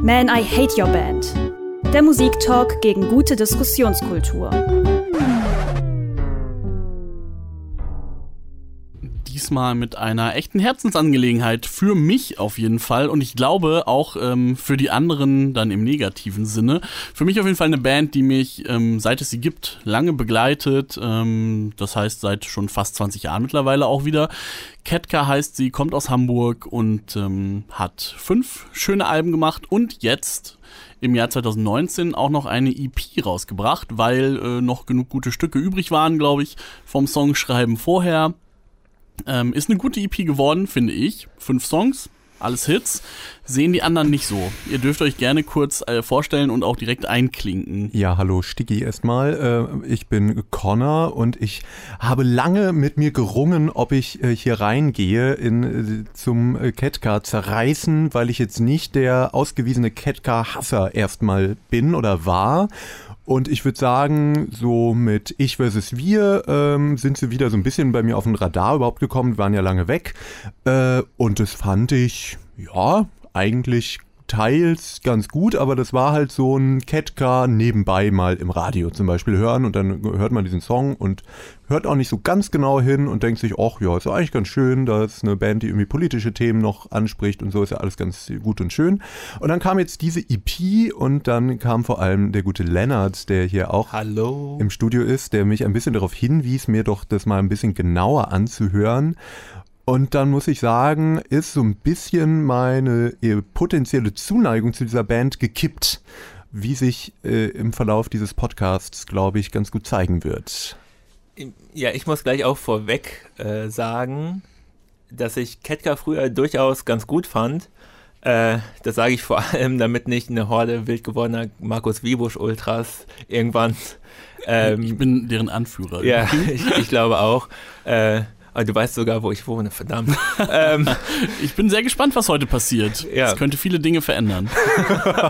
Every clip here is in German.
Man, I Hate Your Band. Der Musiktalk gegen gute Diskussionskultur. Diesmal mit einer echten Herzensangelegenheit. Für mich auf jeden Fall und ich glaube auch ähm, für die anderen dann im negativen Sinne. Für mich auf jeden Fall eine Band, die mich, ähm, seit es sie gibt, lange begleitet. Ähm, das heißt seit schon fast 20 Jahren mittlerweile auch wieder. Ketka heißt sie, kommt aus Hamburg und ähm, hat fünf schöne Alben gemacht und jetzt im Jahr 2019 auch noch eine EP rausgebracht, weil äh, noch genug gute Stücke übrig waren, glaube ich, vom Songschreiben vorher. Ähm, ist eine gute EP geworden, finde ich. Fünf Songs, alles Hits. Sehen die anderen nicht so. Ihr dürft euch gerne kurz äh, vorstellen und auch direkt einklinken. Ja, hallo Sticky erstmal. Äh, ich bin Connor und ich habe lange mit mir gerungen, ob ich äh, hier reingehe in, äh, zum äh, Ketka zerreißen, weil ich jetzt nicht der ausgewiesene Ketka-Hasser erstmal bin oder war und ich würde sagen, so mit Ich versus Wir ähm, sind sie wieder so ein bisschen bei mir auf den Radar überhaupt gekommen, waren ja lange weg. Äh, und das fand ich, ja, eigentlich teils ganz gut, aber das war halt so ein Ketka nebenbei mal im Radio zum Beispiel hören und dann hört man diesen Song und hört auch nicht so ganz genau hin und denkt sich, ach ja, ist eigentlich ganz schön, da ist eine Band, die irgendwie politische Themen noch anspricht und so ist ja alles ganz gut und schön. Und dann kam jetzt diese EP und dann kam vor allem der gute Lennart, der hier auch Hallo. im Studio ist, der mich ein bisschen darauf hinwies, mir doch das mal ein bisschen genauer anzuhören. Und dann muss ich sagen, ist so ein bisschen meine äh, potenzielle Zuneigung zu dieser Band gekippt, wie sich äh, im Verlauf dieses Podcasts, glaube ich, ganz gut zeigen wird. Ja, ich muss gleich auch vorweg äh, sagen, dass ich Ketka früher durchaus ganz gut fand. Äh, das sage ich vor allem, damit nicht eine Horde wild gewordener Markus Wiebusch Ultras irgendwann. Ähm, ich bin deren Anführer. Ja, ich, ich glaube auch. Äh, du weißt sogar, wo ich wohne, verdammt. ähm, ich bin sehr gespannt, was heute passiert. Ja. Es könnte viele Dinge verändern.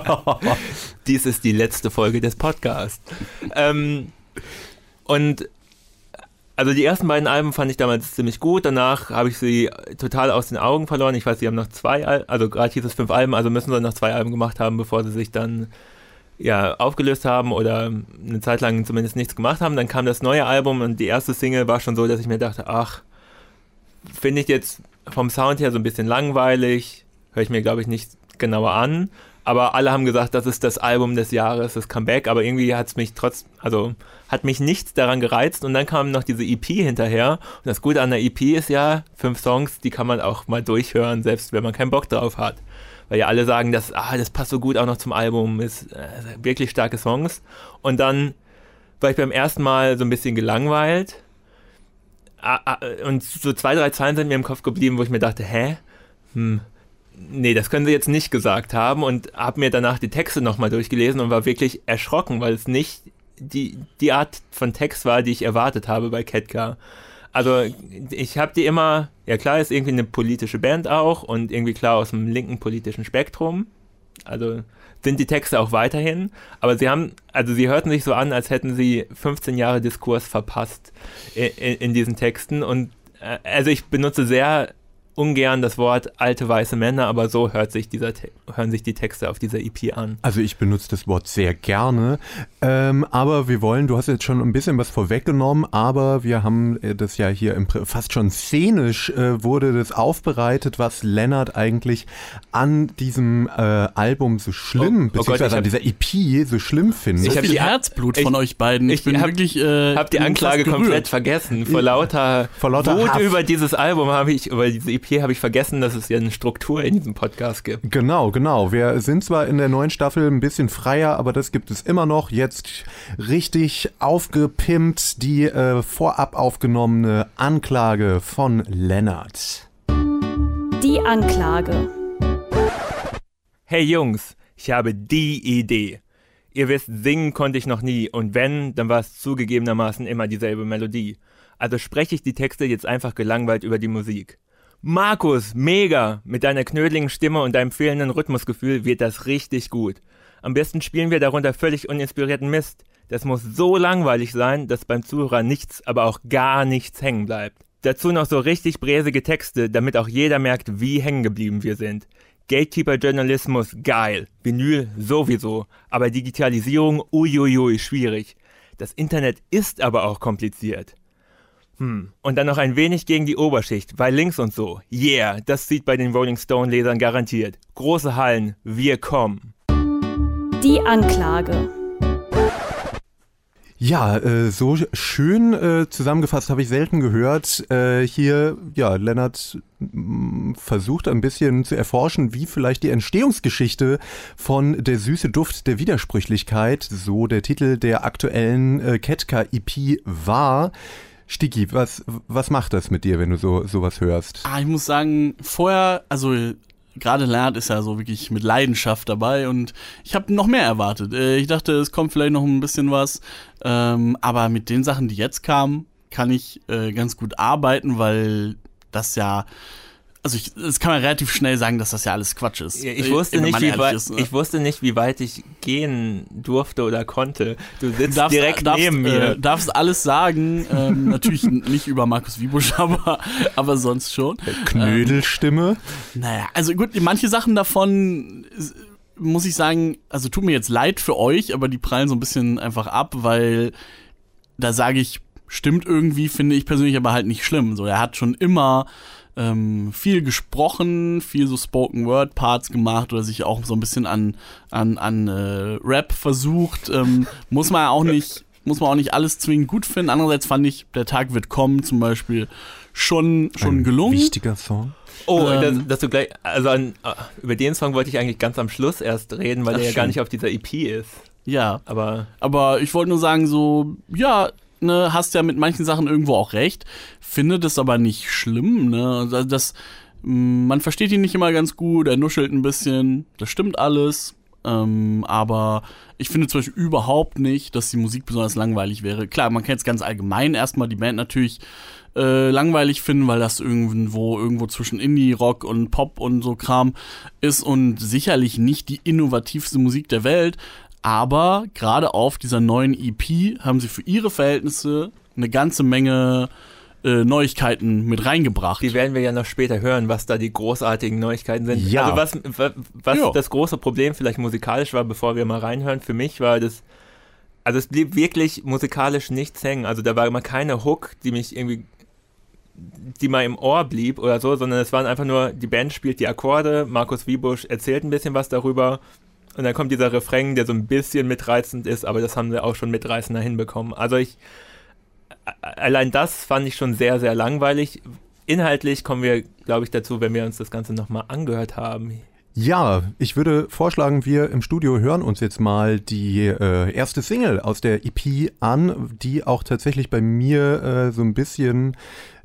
Dies ist die letzte Folge des Podcasts. Ähm, und also die ersten beiden Alben fand ich damals ziemlich gut. Danach habe ich sie total aus den Augen verloren. Ich weiß, sie haben noch zwei, Alben, also gerade hieß es fünf Alben, also müssen sie noch zwei Alben gemacht haben, bevor sie sich dann ja, aufgelöst haben oder eine Zeit lang zumindest nichts gemacht haben. Dann kam das neue Album und die erste Single war schon so, dass ich mir dachte, ach, finde ich jetzt vom Sound her so ein bisschen langweilig, höre ich mir, glaube ich, nicht genauer an. Aber alle haben gesagt, das ist das Album des Jahres, das Comeback. Aber irgendwie hat es mich trotz, also hat mich nichts daran gereizt. Und dann kam noch diese EP hinterher. Und das Gute an der EP ist ja, fünf Songs, die kann man auch mal durchhören, selbst wenn man keinen Bock drauf hat. Weil ja alle sagen, dass, ah, das passt so gut auch noch zum Album, ist äh, wirklich starke Songs. Und dann war ich beim ersten Mal so ein bisschen gelangweilt und so zwei, drei Zeilen sind mir im Kopf geblieben, wo ich mir dachte, hä? Hm, nee, das können sie jetzt nicht gesagt haben und habe mir danach die Texte nochmal durchgelesen und war wirklich erschrocken, weil es nicht die, die Art von Text war, die ich erwartet habe bei Ketka. Also ich habe die immer, ja klar, ist irgendwie eine politische Band auch und irgendwie klar aus dem linken politischen Spektrum. Also sind die Texte auch weiterhin, aber sie haben, also sie hörten sich so an, als hätten sie 15 Jahre Diskurs verpasst in, in, diesen Texten. Und äh, also ich benutze sehr ungern das Wort alte weiße Männer, aber so hört sich dieser hören sich die Texte auf dieser EP an. Also ich benutze das Wort sehr gerne, ähm, aber wir wollen, du hast jetzt schon ein bisschen was vorweggenommen, aber wir haben äh, das ja hier im, fast schon szenisch äh, wurde das aufbereitet, was Lennart eigentlich an diesem äh, Album so schlimm, oh, beziehungsweise oh Gott, an dieser EP so schlimm findet. So viel Herzblut von ich, euch beiden. Ich, ich bin hab, wirklich, äh, hab die Anklage komplett vergessen. Vor lauter, vor lauter Wut Haft. über dieses Album habe ich, über diese EP EP habe ich vergessen, dass es ja eine Struktur in diesem Podcast gibt. Genau, genau. Wir sind zwar in der neuen Staffel ein bisschen freier, aber das gibt es immer noch. Jetzt richtig aufgepimpt die äh, vorab aufgenommene Anklage von Lennart. Die Anklage. Hey Jungs, ich habe die Idee. Ihr wisst, singen konnte ich noch nie und wenn, dann war es zugegebenermaßen immer dieselbe Melodie. Also spreche ich die Texte jetzt einfach gelangweilt über die Musik. Markus, mega! Mit deiner knödeligen Stimme und deinem fehlenden Rhythmusgefühl wird das richtig gut. Am besten spielen wir darunter völlig uninspirierten Mist. Das muss so langweilig sein, dass beim Zuhörer nichts, aber auch gar nichts hängen bleibt. Dazu noch so richtig bräsige Texte, damit auch jeder merkt, wie hängen geblieben wir sind. Gatekeeper-Journalismus, geil. Vinyl sowieso. Aber Digitalisierung, uiuiui, schwierig. Das Internet ist aber auch kompliziert. Hm. Und dann noch ein wenig gegen die Oberschicht, weil links und so. Yeah, das sieht bei den Rolling Stone-Lesern garantiert. Große Hallen, wir kommen. Die Anklage. Ja, äh, so schön äh, zusammengefasst habe ich selten gehört. Äh, hier, ja, Lennart versucht ein bisschen zu erforschen, wie vielleicht die Entstehungsgeschichte von Der süße Duft der Widersprüchlichkeit, so der Titel der aktuellen äh, Ketka-EP war. Stiki, was, was macht das mit dir, wenn du so sowas hörst? Ah, ich muss sagen, vorher, also gerade Lennart ist ja so wirklich mit Leidenschaft dabei und ich habe noch mehr erwartet. Äh, ich dachte, es kommt vielleicht noch ein bisschen was, ähm, aber mit den Sachen, die jetzt kamen, kann ich äh, ganz gut arbeiten, weil das ja also ich, das kann man relativ schnell sagen, dass das ja alles Quatsch ist. Ich wusste, nicht, wie weit, ist, ne? ich wusste nicht, wie weit ich gehen durfte oder konnte. Du sitzt darfst, direkt darfst, neben mir. Äh, darfst alles sagen. Ähm, natürlich nicht über Markus Wiebusch, aber, aber sonst schon. Knödelstimme. Ähm, naja, also gut, manche Sachen davon muss ich sagen, also tut mir jetzt leid für euch, aber die prallen so ein bisschen einfach ab, weil da sage ich, stimmt irgendwie, finde ich persönlich aber halt nicht schlimm. So, er hat schon immer ähm, viel gesprochen, viel so Spoken Word Parts gemacht oder sich auch so ein bisschen an, an, an äh, Rap versucht. Ähm, muss man auch nicht, muss man auch nicht alles zwingend gut finden. Andererseits fand ich, der Tag wird kommen zum Beispiel schon, schon ein gelungen. Wichtiger Song. Oh, ähm, dass, dass, du gleich, also an, äh, über den Song wollte ich eigentlich ganz am Schluss erst reden, weil der ja gar nicht auf dieser EP ist. Ja. Aber, aber ich wollte nur sagen, so, ja, ne, hast ja mit manchen Sachen irgendwo auch recht, finde das aber nicht schlimm, ne? Also das, man versteht ihn nicht immer ganz gut, er nuschelt ein bisschen, das stimmt alles. Ähm, aber ich finde zum Beispiel überhaupt nicht, dass die Musik besonders langweilig wäre. Klar, man kann jetzt ganz allgemein erstmal die Band natürlich äh, langweilig finden, weil das irgendwo irgendwo zwischen Indie, Rock und Pop und so Kram ist und sicherlich nicht die innovativste Musik der Welt. Aber gerade auf dieser neuen EP haben sie für ihre Verhältnisse eine ganze Menge äh, Neuigkeiten mit reingebracht. Die werden wir ja noch später hören, was da die großartigen Neuigkeiten sind. Ja. Also was, was ja. das große Problem vielleicht musikalisch war, bevor wir mal reinhören, für mich war das, also es blieb wirklich musikalisch nichts hängen. Also da war immer keine Hook, die mich irgendwie die mal im Ohr blieb oder so, sondern es waren einfach nur, die Band spielt die Akkorde, Markus Wiebusch erzählt ein bisschen was darüber und dann kommt dieser Refrain, der so ein bisschen mitreizend ist, aber das haben sie auch schon mitreißender hinbekommen. Also ich, allein das fand ich schon sehr, sehr langweilig. Inhaltlich kommen wir, glaube ich, dazu, wenn wir uns das Ganze nochmal angehört haben. Ja, ich würde vorschlagen, wir im Studio hören uns jetzt mal die äh, erste Single aus der EP an, die auch tatsächlich bei mir äh, so ein bisschen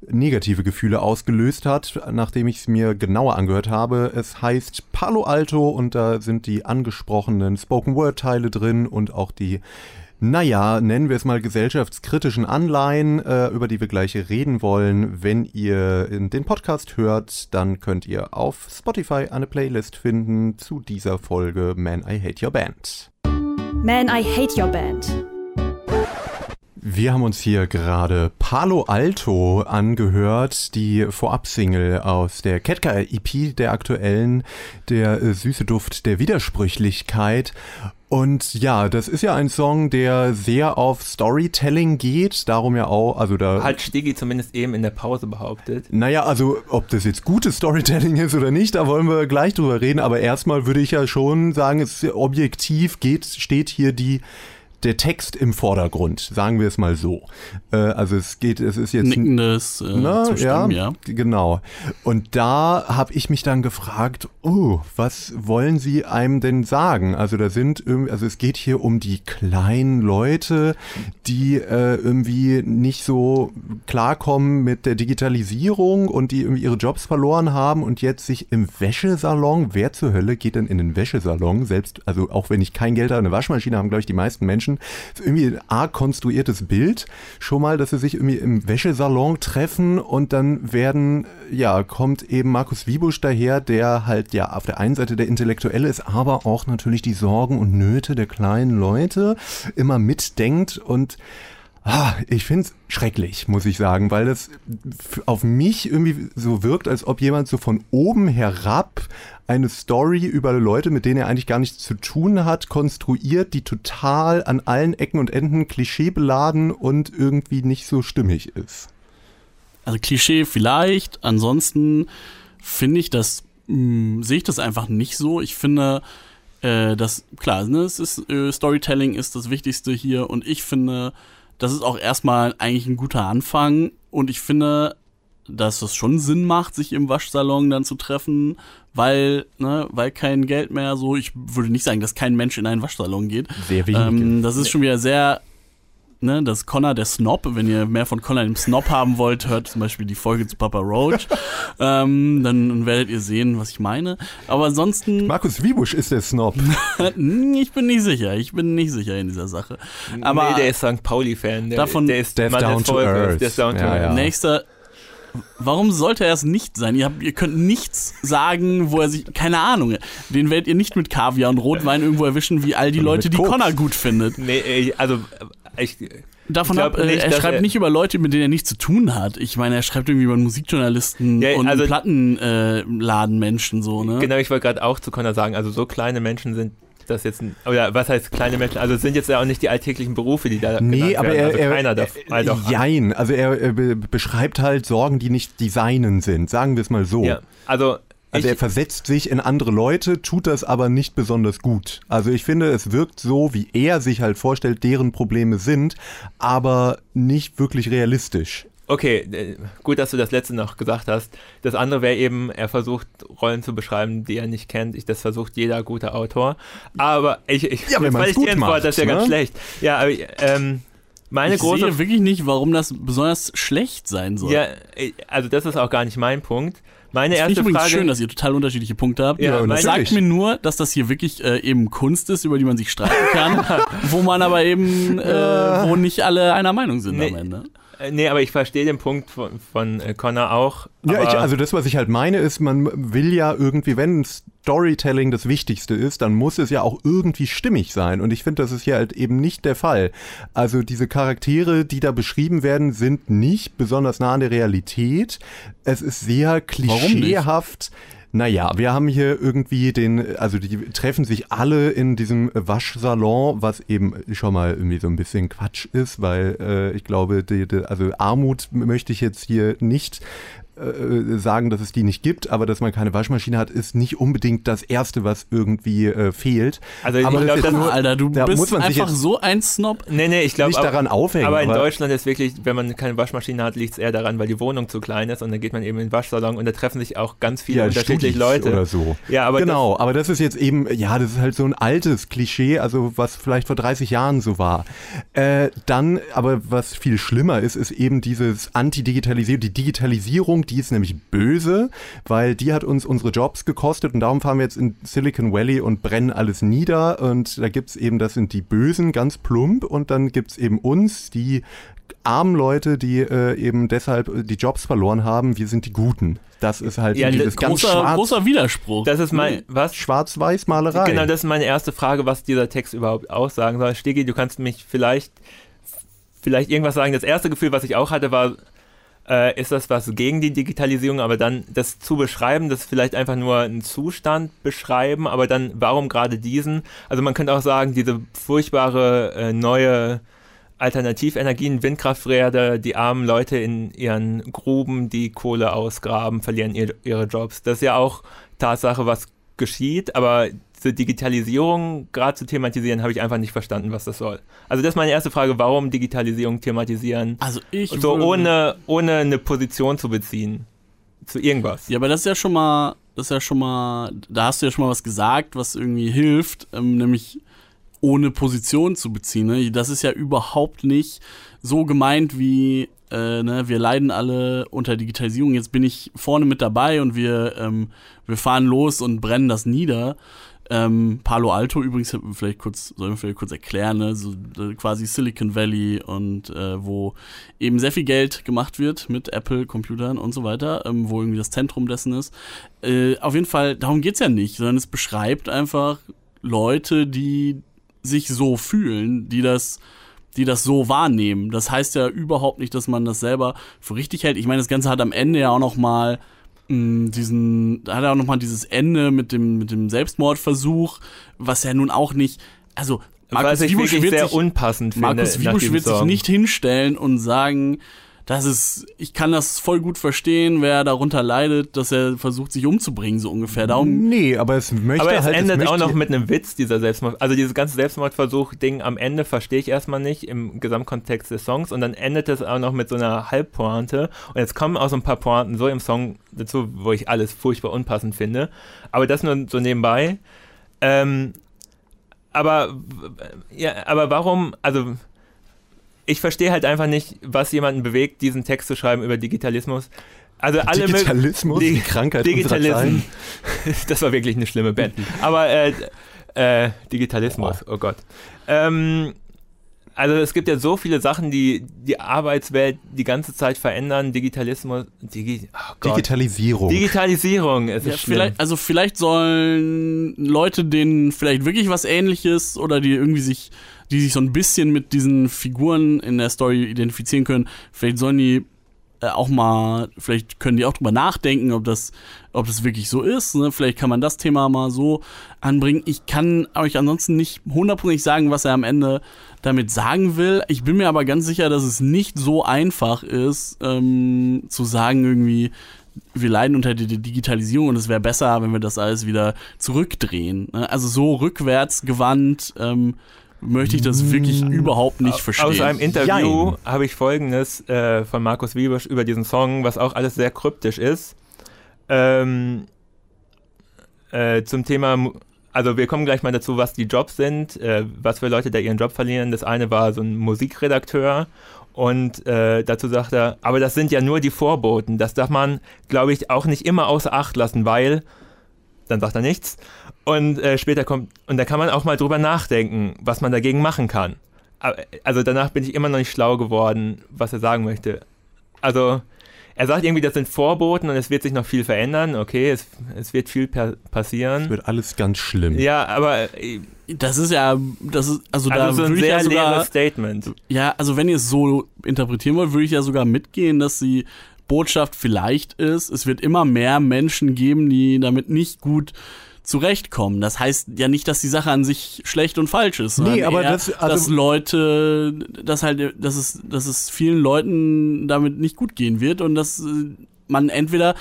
negative Gefühle ausgelöst hat, nachdem ich es mir genauer angehört habe. Es heißt Palo Alto und da sind die angesprochenen Spoken Word Teile drin und auch die naja, nennen wir es mal gesellschaftskritischen Anleihen, äh, über die wir gleich reden wollen. Wenn ihr den Podcast hört, dann könnt ihr auf Spotify eine Playlist finden zu dieser Folge Man I Hate Your Band. Man I Hate Your Band. Wir haben uns hier gerade Palo Alto angehört, die Vorab-Single aus der Ketka EP, der aktuellen, der äh, süße Duft der Widersprüchlichkeit. Und ja, das ist ja ein Song, der sehr auf Storytelling geht, darum ja auch, also da... Hat Stigi zumindest eben in der Pause behauptet. Naja, also ob das jetzt gutes Storytelling ist oder nicht, da wollen wir gleich drüber reden, aber erstmal würde ich ja schon sagen, es objektiv geht, steht hier die der Text im Vordergrund, sagen wir es mal so. Äh, also es geht, es ist jetzt nickendes äh, na, Zustimmen, ja, ja, genau. Und da habe ich mich dann gefragt, oh, was wollen Sie einem denn sagen? Also da sind irgendwie, also es geht hier um die kleinen Leute, die äh, irgendwie nicht so klarkommen mit der Digitalisierung und die irgendwie ihre Jobs verloren haben und jetzt sich im Wäschesalon, wer zur Hölle geht denn in den Wäschesalon? Selbst, also auch wenn ich kein Geld habe, eine Waschmaschine haben, glaube ich, die meisten Menschen Menschen. Irgendwie ein arg konstruiertes Bild. Schon mal, dass sie sich irgendwie im Wäschesalon treffen und dann werden, ja, kommt eben Markus Wiebusch daher, der halt ja auf der einen Seite der Intellektuelle ist, aber auch natürlich die Sorgen und Nöte der kleinen Leute immer mitdenkt und Ah, ich finde es schrecklich, muss ich sagen, weil das auf mich irgendwie so wirkt, als ob jemand so von oben herab eine Story über Leute, mit denen er eigentlich gar nichts zu tun hat, konstruiert, die total an allen Ecken und Enden klischeebeladen und irgendwie nicht so stimmig ist. Also Klischee vielleicht, ansonsten finde ich das, hm, sehe ich das einfach nicht so. Ich finde, äh, das, klar, ne, es ist, äh, Storytelling ist das Wichtigste hier und ich finde, das ist auch erstmal eigentlich ein guter Anfang und ich finde, dass es schon Sinn macht, sich im Waschsalon dann zu treffen, weil, ne, weil kein Geld mehr so, ich würde nicht sagen, dass kein Mensch in einen Waschsalon geht. Sehr wenig. Ähm, das ist schon wieder sehr ne, das Connor der Snob. Wenn ihr mehr von Connor dem Snob haben wollt, hört zum Beispiel die Folge zu Papa Roach. ähm, dann werdet ihr sehen, was ich meine. Aber ansonsten. Markus Wiebusch ist der Snob. ich bin nicht sicher. Ich bin nicht sicher in dieser Sache. Aber nee, der ist St. Pauli-Fan. Der, davon, der ist Death down to earth. Der ist down to Ja, earth. ja. Nächster. Warum sollte er es nicht sein? Ihr, habt, ihr könnt nichts sagen, wo er sich. Keine Ahnung. Den werdet ihr nicht mit Kaviar und Rotwein irgendwo erwischen, wie all die Leute, die Koks. Connor gut findet. Nee, also ich, Davon ab, äh, nicht, er schreibt er- nicht über Leute, mit denen er nichts zu tun hat. Ich meine, er schreibt irgendwie über Musikjournalisten Ja, und also- Plattenladenmenschen so, ne? genau, ich wollte gerade auch zu Connor sagen, also so kleine Menschen sind das jetzt, ein- oder was heißt kleine Menschen, also es sind jetzt ja auch nicht die alltäglichen Berufe, die da Nee, genannt aber werden. er, also er, keiner darf, er, also Jein, also er, er be- beschreibt halt Sorgen, die nicht die seinen sind, sagen wir es mal so. ja, also Also ich, er versetzt sich in andere Leute, tut das aber nicht besonders gut. Also ich finde, es wirkt so, wie er sich halt vorstellt, deren Probleme sind, aber nicht wirklich realistisch. Okay, äh, gut, dass du das letzte noch gesagt hast. Das andere wäre eben, er versucht Rollen zu beschreiben, die er nicht kennt. Ich, das versucht jeder gute Autor. Aber ich, ich Ja, wenn jetzt man's falle ich gut dir ins Wort, macht, das ist ja ganz ne? schlecht. Ja, aber ähm, meine ich große sehe wirklich nicht, warum das besonders schlecht sein soll. Ja, äh, also das ist auch gar nicht mein Punkt. Meine das finde ich erste übrigens Frage. schön, dass ihr total unterschiedliche Punkte habt. Ja, meine- sagt mir nur, dass das hier wirklich äh, eben Kunst ist, über die man sich streiten kann, wo man aber eben, äh, wo nicht alle einer Meinung sind Nee. am Ende. Äh, nee, aber ich verstehe den Punkt von, von äh, Connor auch. Ja, ich, also das, was ich halt meine, ist, man will ja irgendwie, wenn Storytelling das Wichtigste ist, dann muss es ja auch irgendwie stimmig sein. Und ich finde, das ist hier halt eben nicht der Fall. Also diese Charaktere, die da beschrieben werden, sind nicht besonders nah an der Realität. Es ist sehr klischeehaft. Naja, wir haben hier irgendwie den, also die treffen sich alle in diesem Waschsalon, was eben schon mal irgendwie so ein bisschen Quatsch ist, weil äh, ich glaube, die, die, also Armut möchte ich jetzt hier nicht äh, sagen, dass es die nicht gibt, aber dass man keine Waschmaschine hat, ist nicht unbedingt das Erste, was irgendwie äh, fehlt. Also ich aber glaub, ist das- nur- Alter, du da bist muss man sich einfach so ein Snob. Nee, nee, ich glaube. nicht daran aufhängen. Aber in Deutschland ist wirklich, wenn man keine Waschmaschine hat, liegt es eher daran, weil die Wohnung zu klein ist und dann geht man eben in den Waschsalon und da treffen sich auch ganz viele ja, unterschiedliche Studis Leute. oder so. Ja, aber genau, aber das ist jetzt eben, ja, das ist halt so ein altes Klischee, also was vielleicht vor 30 Jahren so war. Äh, dann, aber was viel schlimmer ist, ist eben dieses Anti-Digitalisierung, die Digitalisierung, die ist nämlich böse, weil die hat uns unsere Jobs gekostet und darum fahren wir jetzt in Silicon Valley und brennen alles nieder und da gibt's eben, das sind die Bösen, ganz plump und dann gibt's eben uns, die armen Leute, die äh, eben deshalb die Jobs verloren haben, wir sind die Guten. Das ist halt Ja, dieses ganz Großer, schwarz, großer Widerspruch. das ist mein, Nee. was? Schwarz-Weiß-Malerei. Genau, das ist meine erste Frage, was dieser Text überhaupt aussagen soll. Stegi, du kannst mich vielleicht, vielleicht irgendwas sagen. Das erste Gefühl, was ich auch hatte, war, äh, ist das was gegen die Digitalisierung, aber dann das zu beschreiben, das vielleicht einfach nur einen Zustand beschreiben, aber dann warum gerade diesen? Also man könnte auch sagen, diese furchtbare äh, neue Alternativenergien, Windkrafträder, die armen Leute in ihren Gruben, die Kohle ausgraben, verlieren ihr, ihre Jobs. Das ist ja auch Tatsache, was geschieht, aber diese Digitalisierung gerade zu thematisieren, habe ich einfach nicht verstanden, was das soll. Also das ist meine erste Frage, warum Digitalisierung thematisieren? Also ich So ohne, ohne eine Position zu beziehen. Zu irgendwas. Ja, aber das ist ja schon mal, das ist ja schon mal, da hast du ja schon mal was gesagt, was irgendwie hilft, ähm, nämlich ohne Position zu beziehen. Ne? Das ist ja überhaupt nicht so gemeint wie, äh, ne, wir leiden alle unter Digitalisierung, jetzt bin ich vorne mit dabei und wir, ähm, wir fahren los und brennen das nieder. Ähm, Palo Alto übrigens, vielleicht kurz, sollen wir vielleicht kurz erklären, ne? so, quasi Silicon Valley und äh, wo eben sehr viel Geld gemacht wird mit Apple, Computern und so weiter, ähm, wo irgendwie das Zentrum dessen ist. Äh, auf jeden Fall, darum geht's ja nicht, sondern es beschreibt einfach Leute, die sich so fühlen, die das die das so wahrnehmen. Das heißt ja überhaupt nicht, dass man das selber für richtig hält. Ich meine, das Ganze hat am Ende ja auch noch mal diesen, da hat er auch noch mal dieses Ende mit dem mit dem Selbstmordversuch, was ja nun auch nicht, also Markus Wiebusch wirklich wird sehr sich, unpassend. Markus Wiebusch diesem wird sich nicht hinstellen und sagen, das ist, ich kann das voll gut verstehen, wer darunter leidet, dass er versucht, sich umzubringen, so ungefähr. Darum, Nee, aber es möchte Aber es halt. endet möchte, auch noch mit einem Witz, dieser Selbstmord. Also dieses ganze Selbstmordversuch-Ding am Ende verstehe ich erstmal nicht im Gesamtkontext des Songs und dann endet es auch noch mit so einer Halbpointe und jetzt kommen auch so ein paar Pointen so im Song dazu, wo ich alles furchtbar unpassend finde. Aber das nur so nebenbei. Ähm, aber, ja, aber warum, also ich verstehe halt einfach nicht, was jemanden bewegt, diesen Text zu schreiben über Digitalismus. Also alle Digitalismus, Di- die Krankheit unserer Digitalism. Zeiten. das war wirklich eine schlimme Band. Aber äh, äh, Digitalismus, oh Gott. Ähm, also es gibt ja so viele Sachen, die die Arbeitswelt die ganze Zeit verändern. Digitalismus, Digi, oh. Digitalisierung. Digitalisierung, es ja, ist schlimm. vielleicht, also vielleicht sollen Leute, denen vielleicht wirklich was ähnliches oder die irgendwie sich, die sich so ein bisschen mit diesen Figuren in der Story identifizieren können, vielleicht sollen die äh, auch mal, vielleicht können die auch drüber nachdenken, ob das, ob das wirklich so ist. Ne? Vielleicht kann man das Thema mal so anbringen. Ich kann euch ansonsten nicht hundertprozentig sagen, was er am Ende damit sagen will. Ich bin mir aber ganz sicher, dass es nicht so einfach ist, ähm, zu sagen irgendwie, wir leiden unter der Digitalisierung und es wäre besser, wenn wir das alles wieder zurückdrehen. ne? Also so rückwärts gewandt ähm, möchte ich das wirklich überhaupt nicht verstehen. Aus einem Interview habe ich folgendes äh, von Markus Wiebusch über diesen Song, was auch alles sehr kryptisch ist. Ähm, äh, zum Thema, also wir kommen gleich mal dazu, was die Jobs sind, äh, was für Leute da ihren Job verlieren. Das eine war so ein Musikredakteur und äh, dazu sagt er, aber das sind ja nur die Vorboten. Das darf man, glaube ich, auch nicht immer außer Acht lassen, weil, dann sagt er nichts. Und äh, später kommt, und da kann man auch mal drüber nachdenken, was man dagegen machen kann. Aber- Also danach bin ich immer noch nicht schlau geworden, was er sagen möchte. Also, er sagt irgendwie, das sind Vorboten und es wird sich noch viel verändern. Okay, es, es wird viel passieren. Es wird alles ganz schlimm. Ja, aber äh, das ist ja, das ist, also, da also so ein würde ich sehr ja sogar, leeres Statement. Ja, also wenn ihr es so interpretieren wollt, würde ich ja sogar mitgehen, dass die Botschaft vielleicht ist, es wird immer mehr Menschen geben, die damit nicht gut zurechtkommen. Das heißt ja nicht, dass die Sache an sich schlecht und falsch ist. sondern Nee, aber eher, das- also- dass Leute, dass halt, dass es, dass es vielen Leuten damit nicht gut gehen wird und dass äh, man entweder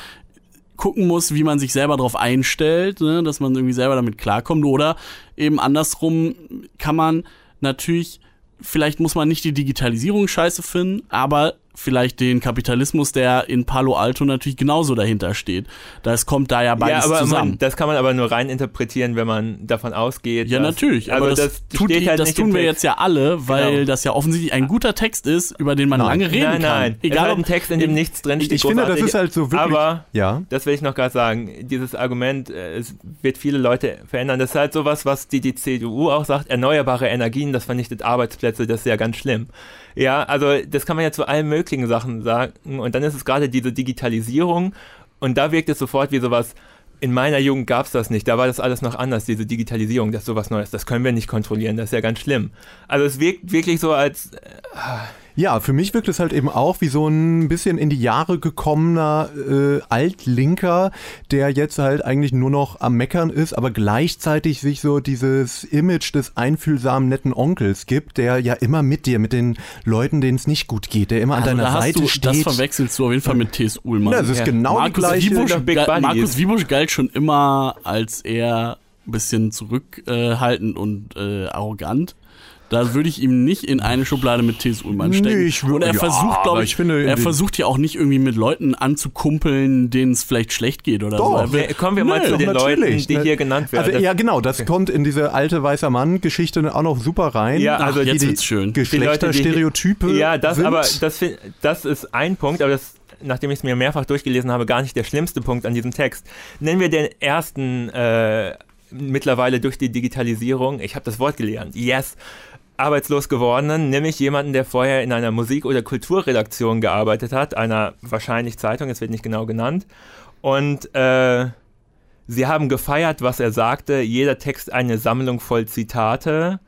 gucken muss, wie man sich selber darauf einstellt, ne, dass man irgendwie selber damit klarkommt oder eben andersrum kann man natürlich, vielleicht muss man nicht die Digitalisierung scheiße finden, aber vielleicht den Kapitalismus, der in Palo Alto natürlich genauso dahinter steht. Das kommt da ja beides ja, aber zusammen. Man, das kann man aber nur rein interpretieren, wenn man davon ausgeht. ja, dass- natürlich. Also aber das, das, tut, steht halt das tun wir Text. jetzt ja alle, weil Genau. das ja offensichtlich ein guter Text ist, über den man Nein. lange reden Nein, nein. kann. Egal, es ist halt ein Text, in dem ich- nichts drinsteht. ich finde, das ist halt so wirklich. Aber ja. Das will ich noch gerade sagen. Dieses Argument, äh, es wird viele Leute verändern. Das ist halt sowas, was die, die CDU auch sagt. Erneuerbare Energien, das vernichtet Arbeitsplätze, das ist ja ganz schlimm. Ja, also das kann man ja zu allen möglichen Sachen sagen. Und dann ist es gerade diese Digitalisierung. Und da wirkt es sofort wie sowas. In meiner Jugend gab es das nicht. Da war das alles noch anders, diese Digitalisierung, das ist sowas Neues. Das können wir nicht kontrollieren, das ist ja ganz schlimm. Also es wirkt wirklich so, als Ja, für mich wirkt es halt eben auch wie so ein bisschen in die Jahre gekommener äh, Altlinker, der jetzt halt eigentlich nur noch am Meckern ist, aber gleichzeitig sich so dieses Image des einfühlsamen netten Onkels gibt, der ja immer mit dir, mit den Leuten, denen es nicht gut geht, der immer an Also deiner da hast Seite du, steht. Das verwechselst du auf jeden Fall mit T.S. Ullmann. Ja, das ist Ja. genau Markus die gleiche. Wiebusch. Markus Wiebusch galt schon immer als eher ein bisschen zurückhaltend und äh, arrogant. Da würde ich ihm nicht in eine Schublade mit T.S. Ullmann stecken. Nee, ich würd- und er ja, versucht, glaube ich, ich finde, er versucht ja auch nicht irgendwie mit Leuten anzukumpeln, denen es vielleicht schlecht geht oder Doch. so. Will, Kommen wir mal Nee, zu doch, den Leuten, natürlich, die ne? hier genannt werden. Also ja, genau, das kommt in diese alte weißer Mann-Geschichte auch noch super rein. Ja, Ach, also jetzt die- wird's schön. Geschlechterstereotype. Ja, das sind. aber das, das ist ein Punkt, aber das, nachdem ich es mir mehrfach durchgelesen habe, gar nicht der schlimmste Punkt an diesem Text. Nennen wir den ersten äh, mittlerweile durch die Digitalisierung, ich habe das Wort gelernt, yes, arbeitslos gewordenen, nämlich jemanden, der vorher in einer Musik- oder Kulturredaktion gearbeitet hat, einer wahrscheinlich Zeitung, es wird nicht genau genannt. Und äh, sie haben gefeiert, was er sagte, jeder Text eine Sammlung voll Zitate.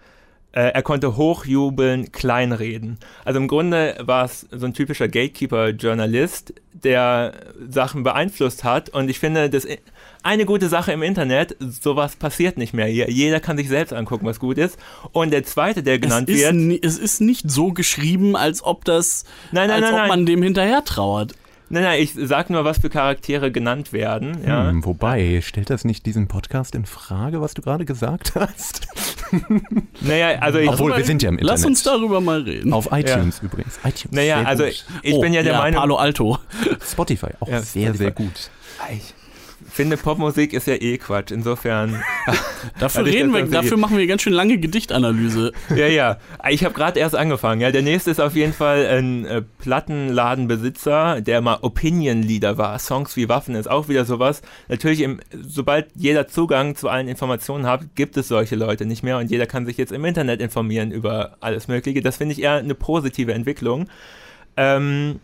Äh, er konnte hochjubeln, kleinreden. Also im Grunde war es so ein typischer Gatekeeper-Journalist, der Sachen beeinflusst hat. Und ich finde, das eine gute Sache im Internet, sowas passiert nicht mehr. Jeder kann sich selbst angucken, was gut ist. Und der zweite, der genannt es wird. Es ist nicht so geschrieben, als ob das, nein, nein, als nein, ob man dem hinterher trauert. Nein, nein, ich sag nur, was für Charaktere genannt werden. Ja. Hm, wobei, stellt das nicht diesen Podcast in Frage, was du gerade gesagt hast? naja, also ich, Obwohl, wir sind ja im Internet. Lass uns darüber mal reden. Auf iTunes ja. übrigens. iTunes. Naja, sehr also gut. ich oh, bin ja der ja, Meinung. Palo Alto. Spotify, auch Ja, sehr, Spotify. sehr gut. Ich finde, Popmusik ist ja eh Quatsch. Insofern. Dafür, reden wir, dafür machen wir ganz schön lange Gedichtanalyse. ja, ja. Ich habe gerade erst angefangen. Ja, der nächste ist auf jeden Fall ein äh, Plattenladenbesitzer, der mal Opinion-Leader war. Songs wie Waffen ist auch wieder sowas. Natürlich, im, sobald jeder Zugang zu allen Informationen hat, gibt es solche Leute nicht mehr und jeder kann sich jetzt im Internet informieren über alles Mögliche. Das finde ich eher eine positive Entwicklung. Ähm,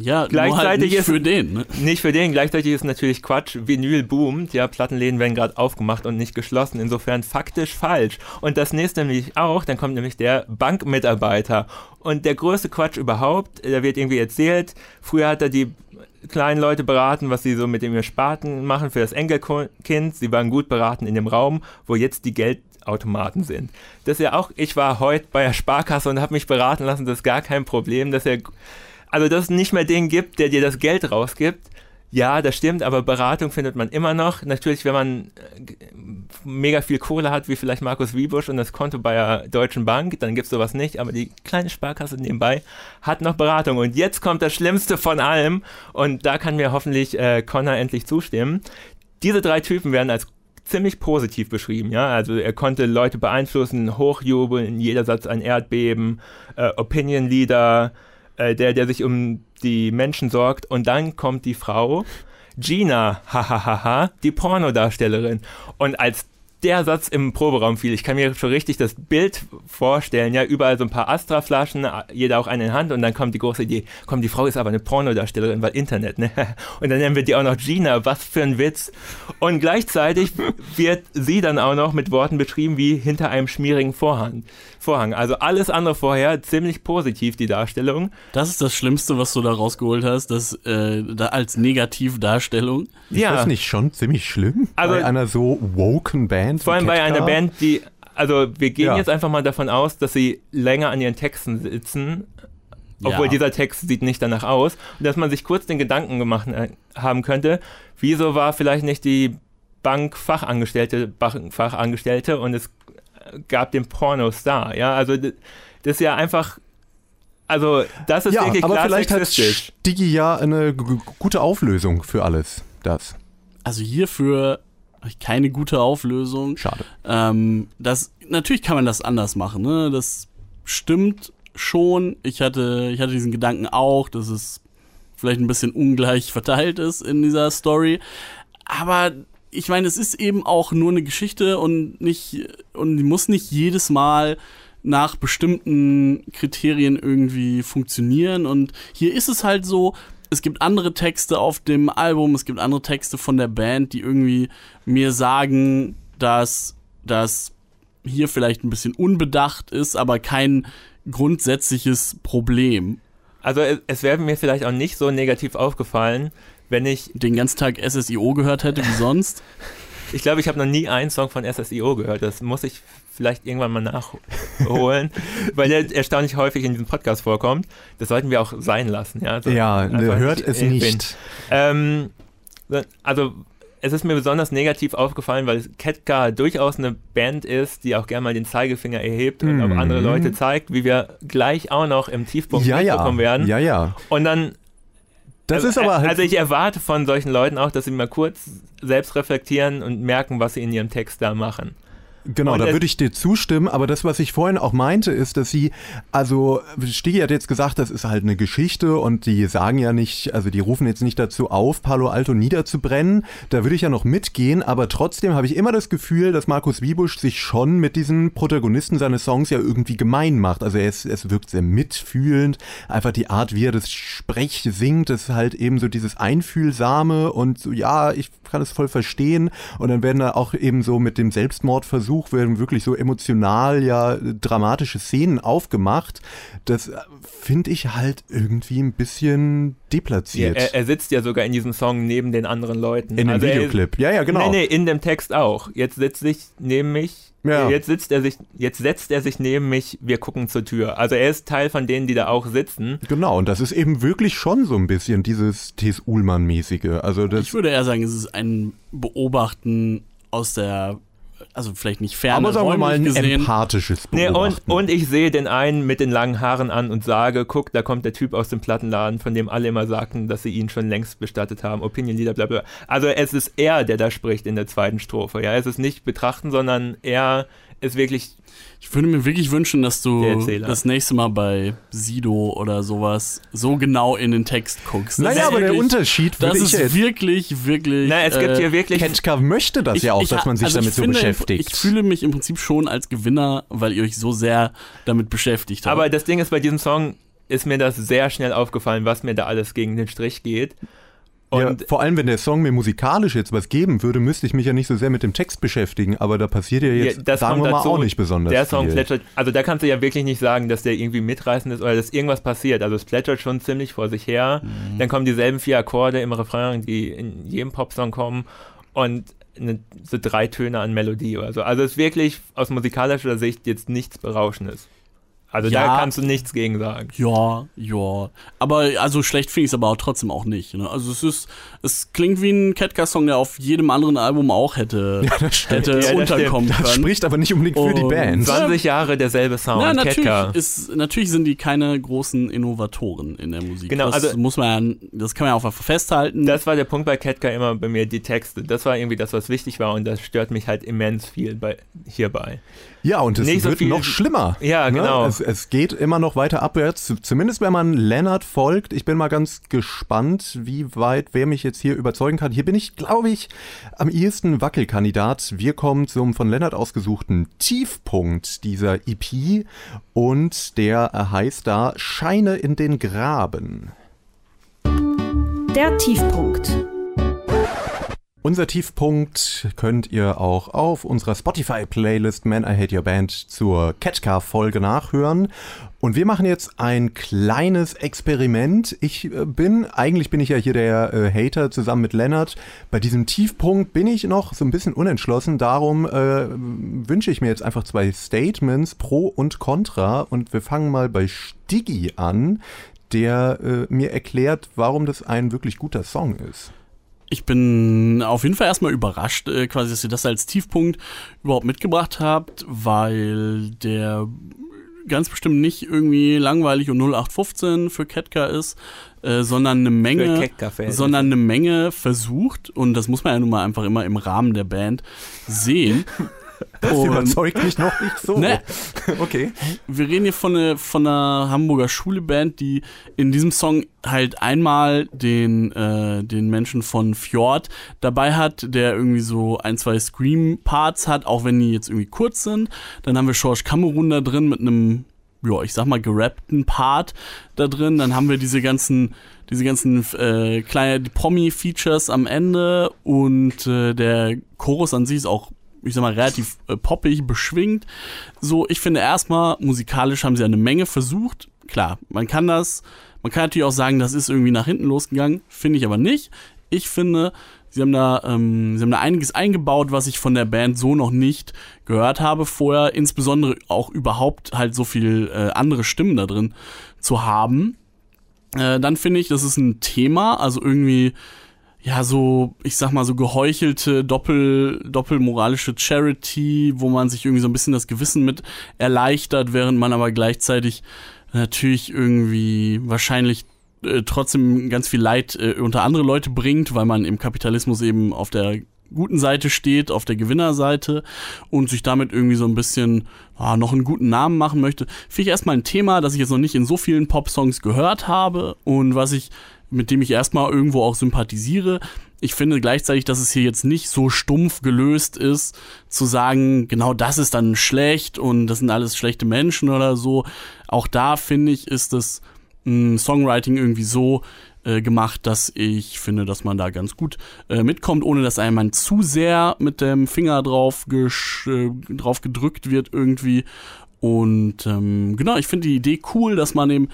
Ja, halt Gleichzeitig nicht ist- für den. Ne? Nicht für den, gleichzeitig ist natürlich Quatsch. Vinyl boomt, ja, Plattenläden werden gerade aufgemacht und nicht geschlossen. Insofern faktisch falsch. Und das nächste nämlich auch, dann kommt nämlich der Bankmitarbeiter. Und der größte Quatsch überhaupt, da wird irgendwie erzählt, früher hat er die kleinen Leute beraten, was sie so mit dem Spaten machen für das Enkelkind. Sie waren gut beraten in dem Raum, wo jetzt die Geldautomaten sind. Das ist ja auch, ich war heute bei der Sparkasse und habe mich beraten lassen, das ist gar kein Problem, dass er also dass es nicht mehr den gibt, der dir das Geld rausgibt. Ja, das stimmt, aber Beratung findet man immer noch. Natürlich, wenn man äh, mega viel Kohle hat, wie vielleicht Markus Wiebusch und das Konto bei der Deutschen Bank, dann gibt es sowas nicht. Aber die kleine Sparkasse nebenbei hat noch Beratung. Und jetzt kommt das Schlimmste von allem. Und da kann mir hoffentlich äh, Connor endlich zustimmen. Diese drei Typen werden als ziemlich positiv beschrieben, ja. Also er konnte Leute beeinflussen, hochjubeln, jeder Satz ein Erdbeben, äh, Opinion Leader, äh, der, der sich um die Menschen sorgt. Und dann kommt die Frau, Gina, hahaha, die Pornodarstellerin. Und als der Satz im Proberaum fiel, ich kann mir schon richtig das Bild vorstellen, ja, überall so ein paar Astra-Flaschen, jeder auch eine in Hand und dann kommt die große Idee, komm, die Frau ist aber eine Pornodarstellerin, weil Internet, ne? Und dann nennen wir die auch noch Gina, was für ein Witz. Und gleichzeitig wird sie dann auch noch mit Worten beschrieben wie hinter einem schmierigen Vorhang. Vorhang. Also alles andere vorher ziemlich positiv, die Darstellung. Das ist das Schlimmste, was du da rausgeholt hast, das äh, da als Negativdarstellung. Ist das nicht schon ziemlich schlimm? Also- bei einer so woken Band? Vor allem bei einer? Band, die, also wir gehen Ja. jetzt einfach mal davon aus, dass sie länger an ihren Texten sitzen, obwohl Ja. dieser Text sieht nicht danach aus, und dass man sich kurz den Gedanken gemacht äh, haben könnte, wieso war vielleicht nicht die Bankfachangestellte Bankfachangestellte und es gab den Pornostar, ja, also das ist ja einfach, also das ist Ja, wirklich aber klar vielleicht hat. Stiggy ja eine gute Auflösung für alles. Das. Also hierfür keine gute Auflösung. Schade. Ähm, das, natürlich kann man das anders machen, ne? Das stimmt schon. Ich hatte, ich hatte diesen Gedanken auch, dass es vielleicht ein bisschen ungleich verteilt ist in dieser Story. Aber ich meine, es ist eben auch nur eine Geschichte und nicht, und die muss nicht jedes Mal nach bestimmten Kriterien irgendwie funktionieren. Und hier ist es halt so, es gibt andere Texte auf dem Album, es gibt andere Texte von der Band, die irgendwie mir sagen, dass das hier vielleicht ein bisschen unbedacht ist, aber kein grundsätzliches Problem. Also es, es wäre mir vielleicht auch nicht so negativ aufgefallen, wenn ich Den ganzen Tag SSIO gehört hätte wie sonst. Ich glaube, ich habe noch nie einen Song von SSIO gehört. Das muss ich vielleicht irgendwann mal nachholen, weil der erstaunlich häufig in diesem Podcast vorkommt. Das sollten wir auch sein lassen. Ja, Also Ja, einfach hört es ich bin. nicht. Ähm, also es ist mir besonders negativ aufgefallen, weil Ketka durchaus eine Band ist, die auch gerne mal den Zeigefinger erhebt und auf Mhm. andere Leute zeigt, wie wir gleich auch noch im Tiefpunkt Ja, ja. mitbekommen werden. Ja, ja. Und dann Das ist aber halt. Also ich erwarte von solchen Leuten auch, dass sie mal kurz selbst reflektieren und merken, was sie in ihrem Text da machen. Genau, Und da es- würde ich dir zustimmen, aber das, was ich vorhin auch meinte, ist, dass sie, also Stigi hat jetzt gesagt, das ist halt eine Geschichte und die sagen ja nicht, also die rufen jetzt nicht dazu auf, Palo Alto niederzubrennen, da würde ich ja noch mitgehen, aber trotzdem habe ich immer das Gefühl, dass Markus Wiebusch sich schon mit diesen Protagonisten seines Songs ja irgendwie gemein macht. Also ist, es wirkt sehr mitfühlend, einfach die Art, wie er das Sprech singt, ist halt eben so dieses Einfühlsame und so, ja, ich kann es voll verstehen und dann werden da auch eben so mit dem Selbstmordversuch Besuch werden wirklich so emotional ja dramatische Szenen aufgemacht. Das äh, finde ich halt irgendwie ein bisschen deplatziert. Ja, er, er, sitzt ja sogar in diesem Song neben den anderen Leuten. In also dem Videoclip, ja, ja, genau. Nee, nee, in dem Text auch. Jetzt sitze ich neben mich ja. Jetzt sitzt er sich, jetzt setzt er sich neben mich, wir gucken zur Tür. Also er ist Teil von denen, die da auch sitzen. Genau, und das ist eben wirklich schon so ein bisschen dieses T.S. Ullmann-mäßige. Also das ich würde eher sagen, es ist ein Beobachten aus der also vielleicht nicht fern, aber sagen wir mal ein gesehen. empathisches Beobachten. Nee, und, und ich sehe den einen mit den langen Haaren an und sage, guck, da kommt der Typ aus dem Plattenladen, von dem alle immer sagten, dass sie ihn schon längst bestattet haben, Opinion Leader, bla bla. Also es ist er, der da spricht in der zweiten Strophe. Ja, es ist nicht betrachten, sondern er ist wirklich ich würde mir wirklich wünschen, dass du das nächste Mal bei Sido oder sowas so genau in den Text guckst. Das naja, aber wirklich, der Unterschied würde Das ist wirklich, wirklich. Nein, es gibt hier wirklich. Ketka möchte das ich, ja auch, ich, dass man sich also damit so finde, beschäftigt. Ich fühle mich im Prinzip schon als Gewinner, weil ihr euch so sehr damit beschäftigt habt. Aber das Ding ist, bei diesem Song ist mir das sehr schnell aufgefallen, was mir da alles gegen den Strich geht. Und ja, vor allem, wenn der Song mir musikalisch jetzt was geben würde, müsste ich mich ja nicht so sehr mit dem Text beschäftigen, aber da passiert ja jetzt, ja, sagen wir mal, auch nicht besonders Der Song viel. plätschert, also da kannst du ja wirklich nicht sagen, dass der irgendwie mitreißend ist oder dass irgendwas passiert. Also es plätschert schon ziemlich vor sich her. Mhm. Dann kommen dieselben vier Akkorde im Refrain, die in jedem Popsong kommen und eine, so drei Töne an Melodie oder so. Also es ist wirklich aus musikalischer Sicht jetzt nichts Berauschendes. Also ja, da kannst du nichts gegen sagen. Ja, ja. Aber also schlecht finde ich es aber auch trotzdem auch nicht. Ne? Also es ist, es klingt wie ein Catcar-Song, der auf jedem anderen Album auch hätte, ja, hätte ja, unterkommen können. Das spricht aber nicht unbedingt für die Band. 20 Jahre derselbe Sound. Ja, natürlich, ist, natürlich sind die keine großen Innovatoren in der Musik. Genau, das also muss man ja, das kann man ja auch festhalten. Das war der Punkt bei Catcar immer bei mir, die Texte. Das war irgendwie das, was wichtig war und das stört mich halt immens viel bei, hierbei. Ja, und es Nicht wird so noch schlimmer. Ja, ne? genau. Ne? Es, es, geht immer noch weiter abwärts, zumindest wenn man Lennart folgt. Ich bin mal ganz gespannt, wie weit, wer mich jetzt hier überzeugen kann. Hier bin ich, glaube ich, am ehesten Wackelkandidat. Wir kommen zum von Lennart ausgesuchten Tiefpunkt dieser EP und der heißt da Scheine in den Graben. Der Tiefpunkt. Unser Tiefpunkt könnt ihr auch auf unserer Spotify-Playlist Man I Hate Your Band zur Catcar-Folge nachhören. Und wir machen jetzt ein kleines Experiment. Ich äh, bin, eigentlich bin ich ja hier der äh, Hater zusammen mit Lennart. Bei diesem Tiefpunkt bin ich noch so ein bisschen unentschlossen. Darum äh, wünsche ich mir jetzt einfach zwei Statements, Pro und Contra. Und wir fangen mal bei Stiggy an, der äh, mir erklärt, warum das ein wirklich guter Song ist. Ich bin auf jeden Fall erstmal überrascht, äh, quasi, dass ihr das als Tiefpunkt überhaupt mitgebracht habt, weil der ganz bestimmt nicht irgendwie langweilig und 0815 für Ketka ist, äh, sondern eine Menge, sondern eine Menge versucht und das muss man ja nun mal einfach immer im Rahmen der Band sehen. Das und, überzeugt mich noch nicht so. Ne, okay. Wir reden hier von, eine, von einer Hamburger Schuleband, die in diesem Song halt einmal den, äh, den Menschen von Fjord dabei hat, der irgendwie so ein, zwei Scream-Parts hat, auch wenn die jetzt irgendwie kurz sind. Dann haben wir George Cameron da drin mit einem ja, ich sag mal, gerappten Part da drin. Dann haben wir diese ganzen, diese ganzen äh, kleine Promi-Features am Ende und äh, der Chorus an sich ist auch ich sag mal, relativ äh, poppig, beschwingt. So, ich finde erstmal, musikalisch haben sie eine Menge versucht. Klar, man kann das, man kann natürlich auch sagen, das ist irgendwie nach hinten losgegangen, finde ich aber nicht. Ich finde, sie haben da, ähm, sie haben da einiges eingebaut, was ich von der Band so noch nicht gehört habe vorher, insbesondere auch überhaupt halt so viel äh, andere Stimmen da drin zu haben. Äh, dann finde ich, das ist ein Thema, also irgendwie ja, so, ich sag mal, so geheuchelte, doppel, doppelmoralische Charity, wo man sich irgendwie so ein bisschen das Gewissen mit erleichtert, während man aber gleichzeitig natürlich irgendwie wahrscheinlich äh, trotzdem ganz viel Leid äh, unter andere Leute bringt, weil man im Kapitalismus eben auf der guten Seite steht, auf der Gewinnerseite und sich damit irgendwie so ein bisschen ah, noch einen guten Namen machen möchte. Finde ich erstmal ein Thema, das ich jetzt noch nicht in so vielen Pop-Songs gehört habe und was ich mit dem ich erstmal irgendwo auch sympathisiere. Ich finde gleichzeitig, dass es hier jetzt nicht so stumpf gelöst ist, zu sagen, genau das ist dann schlecht und das sind alles schlechte Menschen oder so. Auch da finde ich, ist das mh, hm, Songwriting irgendwie so, äh, gemacht, dass ich finde, dass man da ganz gut äh, mitkommt, ohne dass einem zu sehr mit dem Finger drauf, äh, drauf gedrückt wird irgendwie. Und ähm, genau, ich finde die Idee cool, dass man eben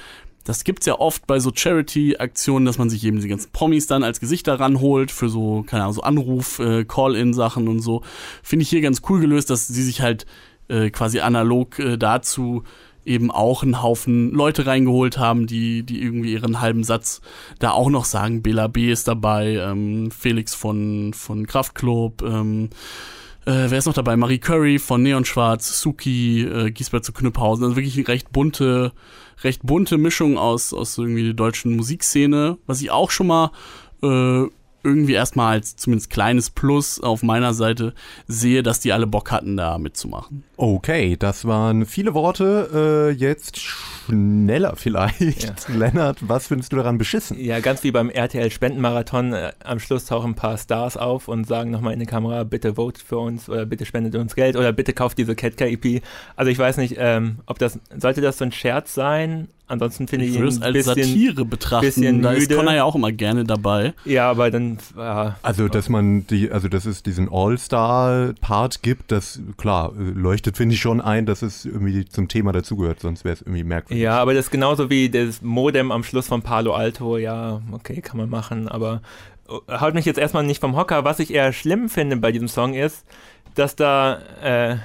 das gibt's ja oft bei so Charity-Aktionen, dass man sich eben die ganzen Promis dann als Gesichter ranholt für so, keine Ahnung, so Anruf, äh, und so. Finde ich hier ganz cool gelöst, dass sie sich halt äh, quasi analog äh, dazu eben auch einen Haufen Leute reingeholt haben, die, die irgendwie ihren halben Satz da auch noch sagen. Bela B ist dabei, ähm, Felix von, von Kraftklub, ähm, äh, wer ist noch dabei? Marie Curry von Neon Schwarz, Suki, äh, Giesbert zu Knüpphausen. Also wirklich eine recht bunte, recht bunte Mischung aus, aus irgendwie der deutschen Musikszene, was ich auch schon mal äh, irgendwie erstmal als zumindest kleines Plus auf meiner Seite sehe, dass die alle Bock hatten, da mitzumachen. Okay, das waren viele Worte. Äh, jetzt schneller vielleicht. Ja. Lennart, was findest du daran beschissen? Ja, ganz wie beim RTL-Spendenmarathon. Äh, am Schluss tauchen ein paar Stars auf und sagen nochmal in die Kamera, bitte vote für uns oder bitte spendet uns Geld oder bitte kauft diese Ketka-EP. Also ich weiß nicht, ähm, ob das, sollte das so ein Scherz sein? Ansonsten finde ich, ich würde es als bisschen, Satire betrachten. Da ist Connor ja auch immer gerne dabei. Ja, aber dann. Äh, also, dass man die, also dass es diesen All-Star-Part gibt, das klar leuchtet, finde ich schon ein, dass es irgendwie zum Thema dazugehört, sonst wäre es irgendwie merkwürdig. Ja, aber das ist genauso wie das Modem am Schluss von Palo Alto. Ja, okay, kann man machen, aber äh, haut mich jetzt erstmal nicht vom Hocker. Was ich eher schlimm finde bei diesem Song ist, dass da. Äh,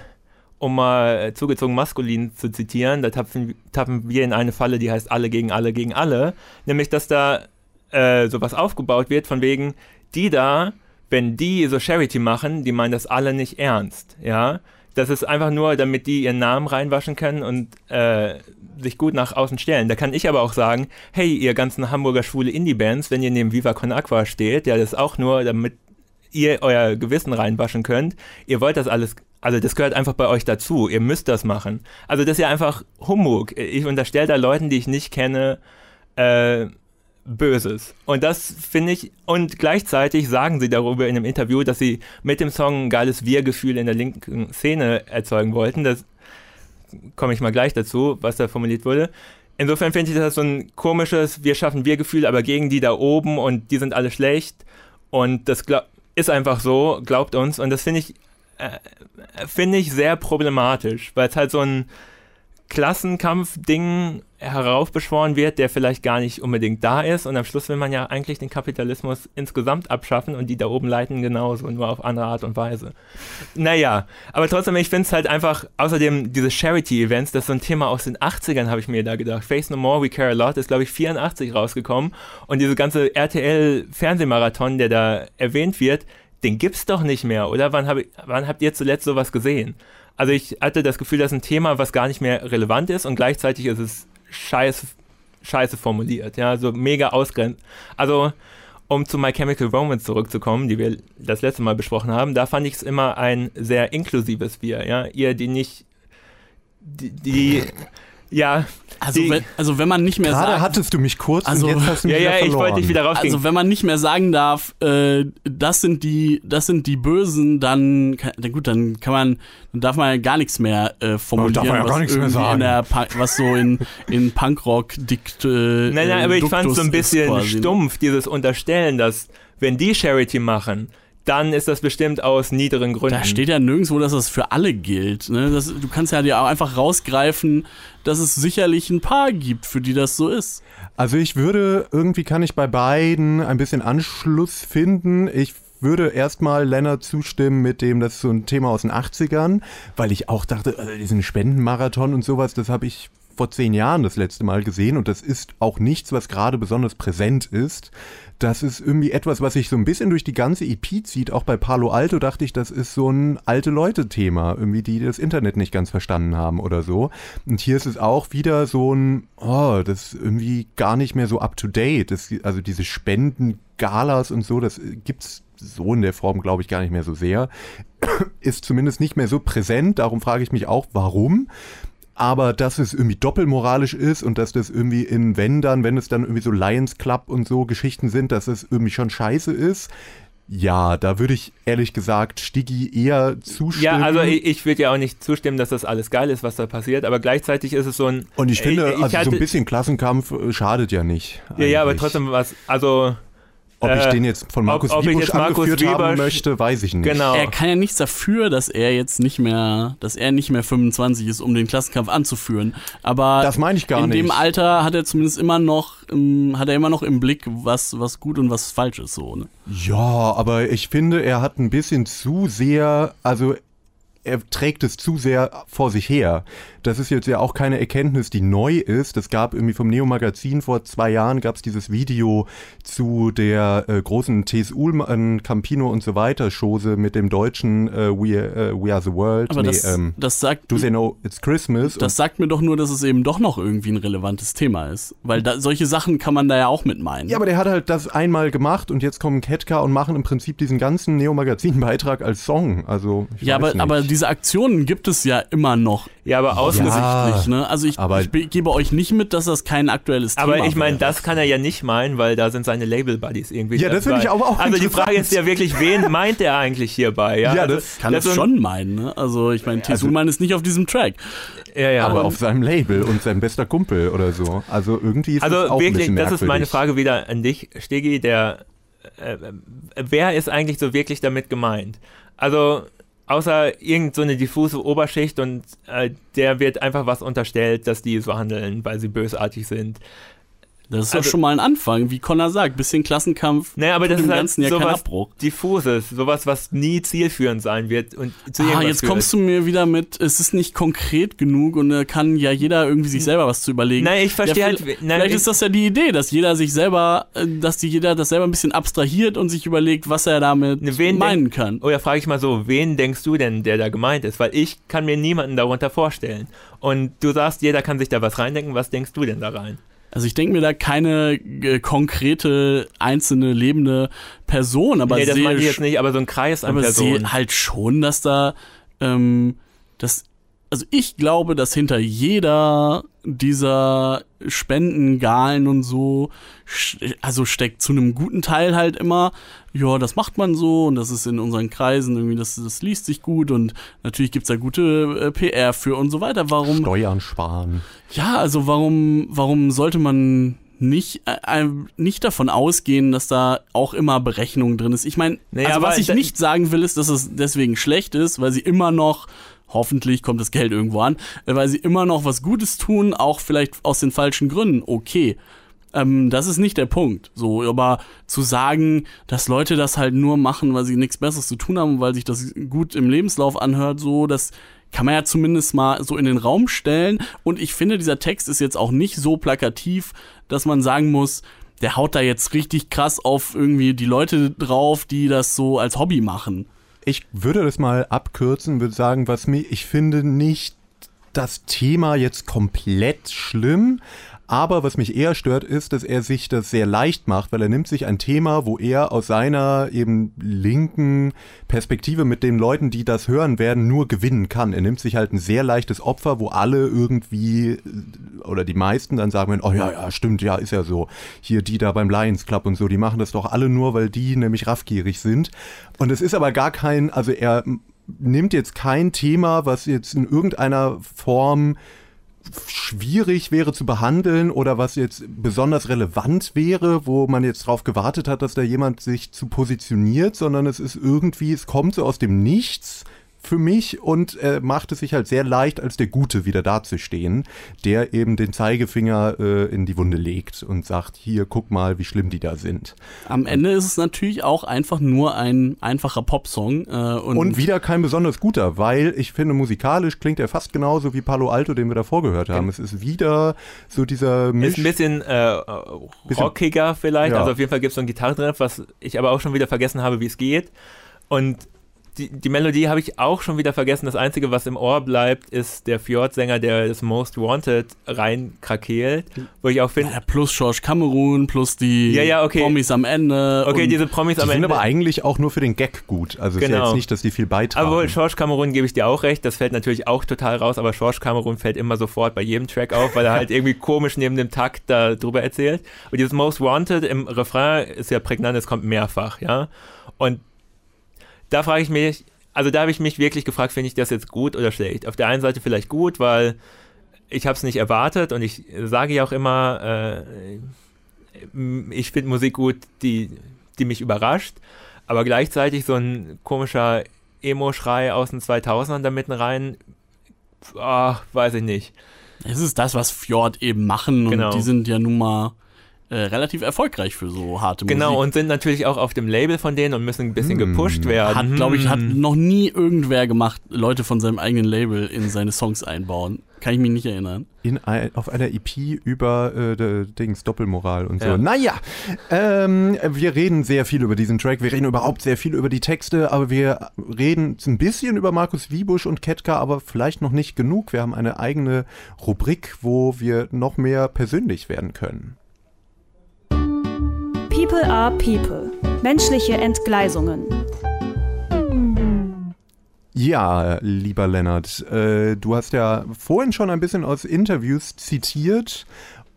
um mal zugezogen maskulin zu zitieren, da tappen, tappen wir in eine Falle, die heißt alle gegen alle gegen alle, nämlich dass da äh, sowas aufgebaut wird von wegen, die da, wenn die so Charity machen, die meinen das alle nicht ernst, ja. Das ist einfach nur, damit die ihren Namen reinwaschen können und äh, sich gut nach außen stellen. Da kann ich aber auch sagen, hey, ihr ganzen Hamburger schwule Indie-Bands, wenn ihr neben Viva Con Aqua steht, ja, das ist auch nur, damit ihr euer Gewissen reinwaschen könnt. Ihr wollt das alles also das gehört einfach bei euch dazu. Ihr müsst das machen. Also das ist ja einfach Humbug. Ich unterstelle da Leuten, die ich nicht kenne, äh, Böses. Und das finde ich, und gleichzeitig sagen sie darüber in einem Interview, dass sie mit dem Song ein geiles Wir-Gefühl in der linken Szene erzeugen wollten. Das komme ich mal gleich dazu, was da formuliert wurde. Insofern finde ich das so ein komisches, wir schaffen Wir-Gefühl, aber gegen die da oben und die sind alle schlecht. Und das ist einfach so, glaubt uns. Und das finde ich äh, finde ich sehr problematisch, weil es halt so ein Klassenkampf-Ding heraufbeschworen wird, der vielleicht gar nicht unbedingt da ist. Und am Schluss will man ja eigentlich den Kapitalismus insgesamt abschaffen und die da oben leiten genauso, nur auf andere Art und Weise. Naja, aber trotzdem, ich finde es halt einfach, außerdem diese Charity-Events, das ist so ein Thema aus den 80ern, habe ich mir da gedacht. Face No More, We Care A Lot ist, glaube ich, 84 rausgekommen. Und diese ganze RTL-Fernsehmarathon, der da erwähnt wird, den gibt's doch nicht mehr, oder? Wann, hab ich, wann habt ihr zuletzt sowas gesehen? Also ich hatte das Gefühl, das ist ein Thema, was gar nicht mehr relevant ist und gleichzeitig ist es scheiße, scheiße formuliert, ja, so mega ausgrenzt. Also, um zu My Chemical Romance zurückzukommen, die wir das letzte Mal besprochen haben, da fand ich es immer ein sehr inklusives Wir, ja. Ihr, die nicht, die, die ja. Also, die, wenn, also wenn man nicht mehr Gerade sagt, hattest du mich kurz also, und jetzt hast du mich ja, ja, ich wollte dich wieder rausgehen. Also wenn man nicht mehr sagen darf, äh, das sind die, das sind die Bösen, dann, kann, gut, dann kann man, dann darf man ja gar nichts mehr äh, formulieren, darf man ja gar nichts mehr sagen. Der, was so in, in Punkrock dikt. Äh, nein, nein, aber ich fand es so ein bisschen stumpf, dieses Unterstellen, dass wenn die Charity machen, dann ist das bestimmt aus niederen Gründen. Da steht ja nirgendwo, dass das für alle gilt. Ne? Das, du kannst ja dir auch einfach rausgreifen, dass es sicherlich ein paar gibt, für die das so ist. Also ich würde, irgendwie kann ich bei beiden ein bisschen Anschluss finden. Ich würde erstmal Lennart zustimmen mit dem, das ist so ein Thema aus den 80ern, weil ich auch dachte, also diesen Spendenmarathon und sowas, das habe ich vor zehn Jahren das letzte Mal gesehen und das ist auch nichts, was gerade besonders präsent ist das ist irgendwie etwas, was sich so ein bisschen durch die ganze EP zieht. Auch bei Palo Alto dachte ich, das ist so ein alte Leute-Thema, irgendwie, die das Internet nicht ganz verstanden haben oder so. Und hier ist es auch wieder so ein, oh, das ist irgendwie gar nicht mehr so up to date. Also diese Spenden-Galas und so, das gibt's so in der Form, glaube ich, gar nicht mehr so sehr. Ist zumindest nicht mehr so präsent. Darum frage ich mich auch, warum aber dass es irgendwie doppelmoralisch ist und dass das irgendwie in, wenn dann, wenn es dann irgendwie so Lions Club und so Geschichten sind, dass es irgendwie schon scheiße ist. Ja, da würde ich ehrlich gesagt Stiggy eher zustimmen. Ja, also ich, ich würde ja auch nicht zustimmen, dass das alles geil ist, was da passiert, aber gleichzeitig ist es so ein. Und ich finde, ich, ich also so hatte- ein bisschen Klassenkampf schadet ja nicht. Ja, ja, aber eigentlich. trotzdem was. Also, Ob ich äh, den jetzt von Markus ob- Wiebusch Markus angeführt haben Wiebusch- möchte, weiß ich nicht. genau. Er kann ja nichts dafür, dass er jetzt nicht mehr, dass er nicht mehr 25 ist, um den Klassenkampf anzuführen. Aber Das meine ich gar in nicht. dem Alter hat er zumindest immer noch, ähm, hat er immer noch im Blick, was, was gut und was falsch ist, so, ne? Ja, aber ich finde, er hat ein bisschen zu sehr, also er trägt es zu sehr vor sich her. Das ist jetzt ja auch keine Erkenntnis, die neu ist. Es gab irgendwie vom Neo Magazin vor zwei Jahren gab es dieses Video zu der äh, großen T.S. Ullmann, Campino und so weiter Chose mit dem deutschen äh, We, äh, We Are the World. Aber nee, das, ähm, das sagt, Do They Know It's Christmas? das sagt mir doch nur, dass es eben doch noch irgendwie ein relevantes Thema ist. Weil da, solche Sachen kann man da ja auch mit meinen. Ja, aber der hat halt das einmal gemacht und jetzt kommen Ketka und machen im Prinzip diesen ganzen Neo-Magazin-Beitrag als Song. Also, ich ja, weiß aber, nicht. aber diese Aktionen gibt es ja immer noch ja, aber außen. Ja. offensichtlich. Ne? Also ich, aber- ich be- gebe euch nicht mit, dass das kein aktuelles Thema Aber ich meine, das kann er ja nicht meinen, weil da sind seine Label-Buddies irgendwie. Ja, das finde ich aber auch Also die. Frage ist ja wirklich, wen meint er eigentlich hierbei? Ja, Ja, also, das kann das es ist so ein- schon meinen. Ne? Also ich meine, T. Also- Ullmann ist nicht auf diesem Track. Ja, ja. aber auf seinem Label und sein bester Kumpel oder so. Also irgendwie ist Also das auch ein wirklich, bisschen das ist meine merkwürdig. Frage wieder an dich, Stegi, der äh, äh, wer ist eigentlich so wirklich damit gemeint? Also außer irgend so eine diffuse Oberschicht und äh, der wird einfach was unterstellt, dass die so handeln, weil sie bösartig sind. Das ist doch Also- schon mal ein Anfang, wie Connor sagt. Bisschen Klassenkampf. Naja, aber das ist halt Ganzen ja kein sowas Abbruch. diffuses, sowas, was nie zielführend sein wird und zu Ah, jetzt führt. kommst du mir wieder mit, es ist nicht konkret genug und da kann ja jeder irgendwie sich selber was zu überlegen. Nein, ich verstehe ja, halt. vielleicht- Nein, Vielleicht ich, ist das ja die Idee, dass jeder sich selber, äh, dass die jeder das selber ein bisschen abstrahiert und sich überlegt, was er damit Ne, wen meinen kann. Oder frage ich mal so, wen denkst du denn, der da gemeint ist? Weil ich kann mir niemanden darunter vorstellen. Und du sagst, jeder kann sich da was reindenken. Was denkst du denn da rein? Also ich denke mir da keine äh, konkrete, einzelne, lebende Person, aber nee, das sehe ich jetzt nicht, aber so ein Kreis an aber Personen. sehe halt schon, dass da, ähm, das, also ich glaube, dass hinter jeder dieser Spendengalen und so, also steckt zu einem guten Teil halt immer, ja, das macht man so und das ist in unseren Kreisen irgendwie, das, das liest sich gut und natürlich gibt's da gute äh, PR für und so weiter. Warum? Steuern sparen. Ja, also warum, warum sollte man nicht, äh, nicht davon ausgehen, dass da auch immer Berechnung drin ist? Ich meine, Naja, also was ich nicht sagen will, ist, dass es deswegen schlecht ist, weil sie immer noch, hoffentlich kommt das Geld irgendwo an, äh, weil sie immer noch was Gutes tun, auch vielleicht aus den falschen Gründen. Okay. Ähm, das ist nicht der Punkt. So, aber zu sagen, dass Leute das halt nur machen, weil sie nichts Besseres zu tun haben, weil sich das gut im Lebenslauf anhört, so, das kann man ja zumindest mal so in den Raum stellen. Und ich finde, dieser Text ist jetzt auch nicht so plakativ, dass man sagen muss, der haut da jetzt richtig krass auf irgendwie die Leute drauf, die das so als Hobby machen. Ich würde das mal abkürzen, würde sagen, was mir, ich finde nicht das Thema jetzt komplett schlimm, aber was mich eher stört, ist, dass er sich das sehr leicht macht, weil er nimmt sich ein Thema, wo er aus seiner eben linken Perspektive mit den Leuten, die das hören werden, nur gewinnen kann. Er nimmt sich halt ein sehr leichtes Opfer, wo alle irgendwie äh, oder die meisten dann sagen, oh ja, ja, stimmt, ja, ist ja so. Hier die da beim Lions Club und so, die machen das doch alle nur, weil die nämlich raffgierig sind. Und es ist aber gar kein, also er nimmt jetzt kein Thema, was jetzt in irgendeiner Form schwierig wäre zu behandeln oder was jetzt besonders relevant wäre, wo man jetzt drauf gewartet hat, dass da jemand sich zu positioniert, sondern es ist irgendwie, es kommt so aus dem Nichts für mich und äh, macht es sich halt sehr leicht, als der Gute wieder dazustehen, der eben den Zeigefinger äh, in die Wunde legt und sagt, hier, guck mal, wie schlimm die da sind. Am Ende ist es natürlich auch einfach nur ein einfacher Popsong. Äh, und, Und wieder kein besonders guter, weil ich finde, musikalisch klingt er fast genauso wie Palo Alto, den wir davor gehört haben. Es ist wieder so dieser Misch. Ist ein bisschen äh, Bisschen- rockiger vielleicht. Ja. Also auf jeden Fall gibt es so ein Gitarrenriff, was ich aber auch schon wieder vergessen habe, wie es geht. Und die, die Melodie habe ich auch schon wieder vergessen. Das Einzige, was im Ohr bleibt, ist der Fjord-Sänger, der das Most Wanted reinkrakeelt. Wo ich auch finde. Ja, plus George Cameron, plus die Ja, ja, okay. Promis am Ende. Okay, diese Promis Die am sind Ende. aber eigentlich auch nur für den Gag gut. Also es ist ja Genau. jetzt nicht, dass die viel beitragen. Aber George Cameron gebe ich dir auch recht, das fällt natürlich auch total raus, aber George Cameron fällt immer sofort bei jedem Track auf, weil er halt irgendwie komisch neben dem Takt da drüber erzählt. Und dieses Most Wanted im Refrain ist ja prägnant, es kommt mehrfach, ja. Und da frage ich mich, also da habe ich mich wirklich gefragt, finde ich das jetzt gut oder schlecht? Auf der einen Seite vielleicht gut, weil ich habe es nicht erwartet und ich sage ja auch immer, äh, ich finde Musik gut, die, die mich überrascht, aber gleichzeitig so ein komischer Emo-Schrei aus den 2000ern da mitten rein, ah, weiß ich nicht. Es ist das, was Fjord eben machen und Genau. die sind ja nun mal äh, relativ erfolgreich für so harte Genau, Musik. und sind natürlich auch auf dem Label von denen und müssen ein bisschen Hm. gepusht werden. Hat, glaube ich, hat Hm. noch nie irgendwer gemacht, Leute von seinem eigenen Label in seine Songs einbauen. Kann ich mich nicht erinnern. in ein, auf einer EP über äh, Dings Doppelmoral und so. Ja. Naja, ähm, wir reden sehr viel über diesen Track, wir reden überhaupt sehr viel über die Texte, aber wir reden ein bisschen über Markus Wiebusch und Ketka, aber vielleicht noch nicht genug. Wir haben eine eigene Rubrik, wo wir noch mehr persönlich werden können. People are People. Menschliche Entgleisungen. Ja, lieber Lennart, äh, du hast ja vorhin schon ein bisschen aus Interviews zitiert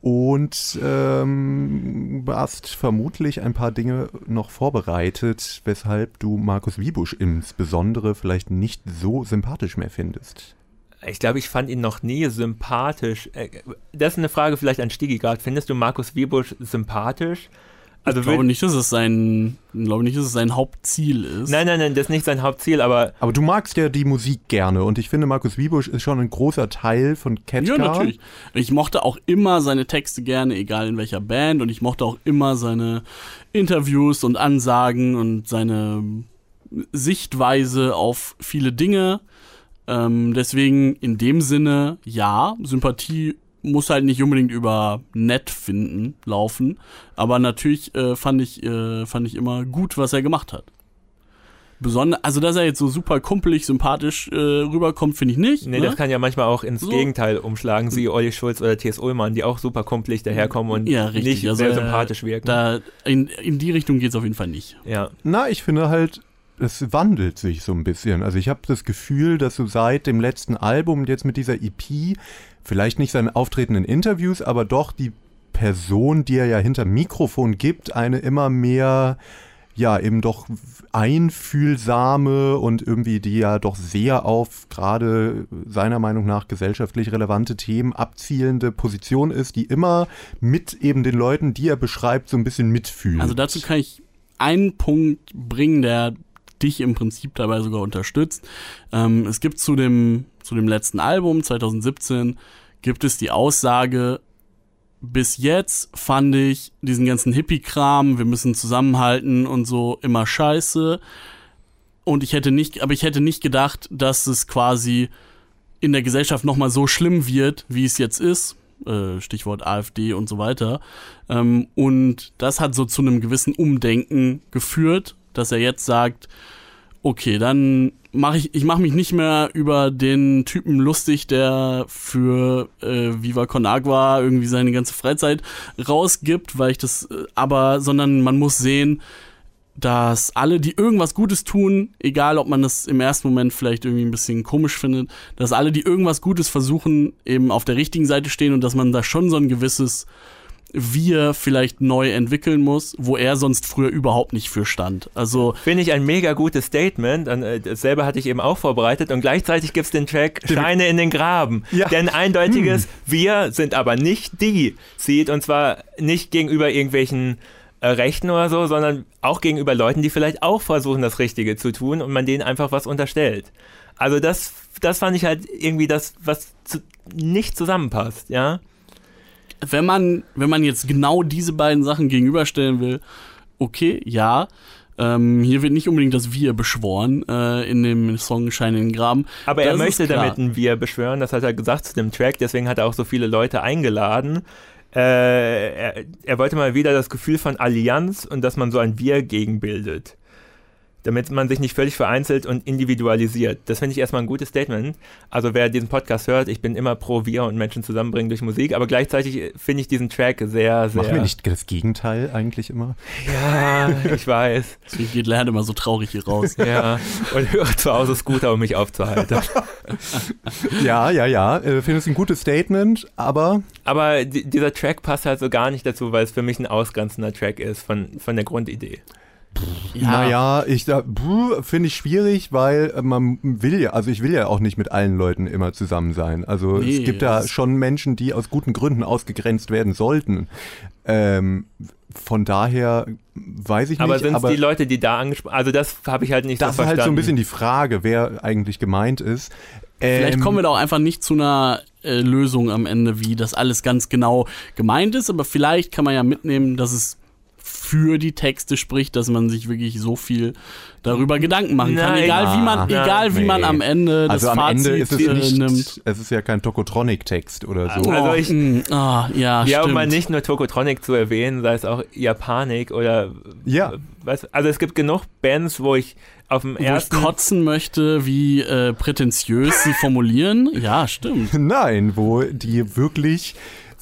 und ähm, hast vermutlich ein paar Dinge noch vorbereitet, weshalb du Markus Wiebusch insbesondere vielleicht nicht so sympathisch mehr findest. Ich glaube, ich fand ihn noch nie sympathisch. Äh, Das ist eine Frage vielleicht an Stigi gerade. Findest du Markus Wiebusch sympathisch? Also ich glaube nicht, dass es sein, ich glaube nicht, dass es sein Hauptziel ist. Nein, nein, nein, das ist nicht sein Hauptziel, aber Aber du magst ja die Musik gerne und ich finde, Markus Wiebusch ist schon ein großer Teil von Ketka. Ja, natürlich. Ich mochte auch immer seine Texte gerne, egal in welcher Band. Und ich mochte auch immer seine Interviews und Ansagen und seine Sichtweise auf viele Dinge. Ähm, deswegen in dem Sinne, ja, Sympathie muss halt nicht unbedingt über nett finden laufen. Aber natürlich äh, fand, ich, äh, fand ich immer gut, was er gemacht hat. Besonders, also dass er jetzt so super kumpelig, sympathisch äh, rüberkommt, finde ich nicht. nee, ne? das kann ja manchmal auch ins So. Gegenteil umschlagen. Sie Olli Schulz oder T.S. Ullmann, die auch super kumpelig daherkommen und Ja, richtig. nicht Also, sehr äh, sympathisch wirken. Da, in, in die Richtung geht es auf jeden Fall nicht. ja. Na, ich finde halt, es wandelt sich so ein bisschen. Also ich habe das Gefühl, dass du seit dem letzten Album und jetzt mit dieser EP, vielleicht nicht sein Auftreten in Interviews, aber doch die Person, die er ja hinter Mikrofon gibt, eine immer mehr, ja, eben doch einfühlsame und irgendwie die ja doch sehr auf gerade seiner Meinung nach gesellschaftlich relevante Themen abzielende Position ist, die immer mit eben den Leuten, die er beschreibt, so ein bisschen mitfühlt. Also dazu kann ich einen Punkt bringen, der dich im Prinzip dabei sogar unterstützt. Ähm, es gibt zu dem, zu dem letzten Album 2017 gibt es die Aussage, bis jetzt fand ich diesen ganzen Hippie-Kram, wir müssen zusammenhalten und so immer scheiße. Und ich hätte nicht, aber ich hätte nicht gedacht, dass es quasi in der Gesellschaft nochmal so schlimm wird, wie es jetzt ist. Äh, Stichwort AfD und so weiter. Ähm, und das hat so zu einem gewissen Umdenken geführt, dass er jetzt sagt, okay, dann mache ich, ich mache mich nicht mehr über den Typen lustig, der für äh, Viva Con Agua irgendwie seine ganze Freizeit rausgibt, weil ich das, äh, aber, sondern man muss sehen, dass alle, die irgendwas Gutes tun, egal ob man das im ersten Moment vielleicht irgendwie ein bisschen komisch findet, dass alle, die irgendwas Gutes versuchen, eben auf der richtigen Seite stehen und dass man da schon so ein gewisses Wir vielleicht neu entwickeln muss, wo er sonst früher überhaupt nicht für stand. Also Finde ich ein mega gutes Statement. Und, äh, dasselbe hatte ich eben auch vorbereitet. Und gleichzeitig gibt es den Track Scheine in den Graben. Ja. Denn eindeutiges Wir sind aber nicht die zieht. Und zwar nicht gegenüber irgendwelchen äh, Rechten oder so, sondern auch gegenüber Leuten, die vielleicht auch versuchen, das Richtige zu tun und man denen einfach was unterstellt. Also das, das fand ich halt irgendwie das, was zu, nicht zusammenpasst, ja. Wenn man, wenn man jetzt genau diese beiden Sachen gegenüberstellen will, okay, ja. Ähm, hier wird nicht unbedingt das Wir beschworen äh, in dem Song Schein in den Graben. Aber er Das ist möchte damit ein Wir beschwören, das hat er gesagt zu dem Track, deswegen hat er auch so viele Leute eingeladen. Äh, er, er wollte mal wieder das Gefühl von Allianz und dass man so ein Wir gegenbildet. Damit man sich nicht völlig vereinzelt und individualisiert. Das finde ich erstmal ein gutes Statement. Also wer diesen Podcast hört, ich bin immer pro wir und Menschen zusammenbringen durch Musik, aber gleichzeitig finde ich diesen Track sehr, sehr... Machen wir nicht das Gegenteil eigentlich immer? Ja, ich weiß. Deswegen geht Lerner immer so traurig hier raus. ja, und höre zu Hause Scooter, um mich aufzuhalten. ja, ja, ja. Äh, finde es ein gutes Statement, aber... Aber dieser Track passt halt so gar nicht dazu, weil es für mich ein ausgrenzender Track ist von, von der Grundidee. Ja. Naja, ich finde ich schwierig, weil man will ja, also ich will ja auch nicht mit allen Leuten immer zusammen sein. Also nee, es gibt ja schon Menschen, die aus guten Gründen ausgegrenzt werden sollten. Ähm, von daher weiß ich aber nicht. Sind's aber sind die Leute, die da angesprochen Also das habe ich halt nicht so verstanden. Das ist halt so ein bisschen die Frage, wer eigentlich gemeint ist. Vielleicht ähm, kommen wir da auch einfach nicht zu einer äh, Lösung am Ende, wie das alles ganz genau gemeint ist, aber vielleicht kann man ja mitnehmen, dass es für die Texte spricht, dass man sich wirklich so viel darüber Gedanken machen kann, Nein. egal wie man, ah, egal wie nee. man am Ende also das am Fazit Ende ist es äh, nicht, nimmt. Es ist ja kein Tokotronic-Text oder so. Also ich, oh, ja, ja, um mal nicht nur Tokotronic zu erwähnen, sei es auch Japanik oder ja. Was, also es gibt genug Bands, wo ich auf dem wo ersten ich kotzen möchte, wie äh, prätentiös sie formulieren. Ja, stimmt. Nein, wo die wirklich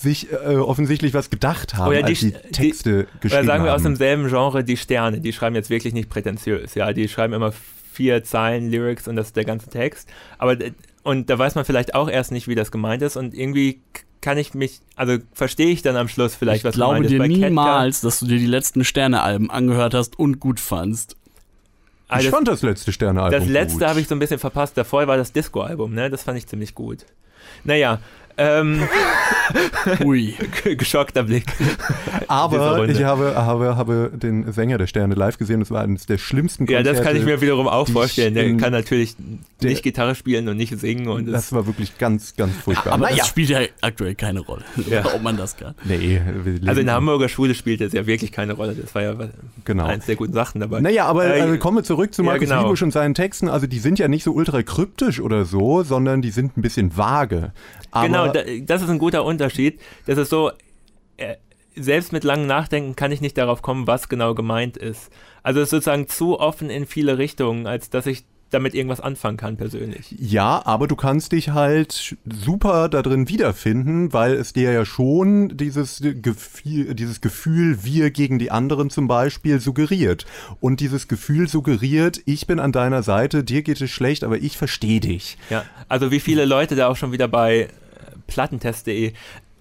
sich äh, offensichtlich was gedacht haben, oder die, als die Texte die, geschrieben Oder sagen wir haben. aus demselben Genre die Sterne, die schreiben jetzt wirklich nicht prätentiös, ja, die schreiben immer vier Zeilen Lyrics und das ist der ganze Text, aber und da weiß man vielleicht auch erst nicht, wie das gemeint ist und irgendwie kann ich mich, also verstehe ich dann am Schluss vielleicht, ich was glaube gemeint dir ist. Bei niemals, dass du dir die letzten Sterne-Alben angehört hast und gut fandst. Ich fand das letzte Sterne-Album Das letzte habe ich so ein bisschen verpasst. Davor war das Disco-Album, ne? Das fand ich ziemlich gut. Naja, ähm, Ui. Geschockter Blick. Aber ich habe, habe, habe den Sänger der Sterne live gesehen. Das war eines der schlimmsten Konzerte. Ja, das kann ich mir wiederum auch vorstellen. Der kann natürlich der, nicht Gitarre spielen und nicht singen. Und das, war wirklich ganz, ganz furchtbar. Aber, das spielt ja aktuell keine Rolle, ja. ob man das kann. Nee. Also in der Hamburger Schule spielt das ja wirklich keine Rolle. Das war ja genau. eins der guten Sachen dabei. Naja, aber äh, also kommen wir zurück zu Markus ja, genau. Liebusch und seinen Texten. Also die sind ja nicht so ultra kryptisch oder so, sondern die sind ein bisschen vage. Aber genau, das ist ein guter Unterschied. Das ist so, äh, selbst mit langem Nachdenken kann ich nicht darauf kommen, was genau gemeint ist. Also es ist sozusagen zu offen in viele Richtungen, als dass ich damit irgendwas anfangen kann persönlich. Ja, aber du kannst dich halt super da drin wiederfinden, weil es dir ja schon dieses Gefühl, dieses Gefühl, wir gegen die anderen zum Beispiel, suggeriert. Und dieses Gefühl suggeriert, ich bin an deiner Seite, dir geht es schlecht, aber ich verstehe dich. Ja, also wie viele Leute da auch schon wieder bei plattentest.de.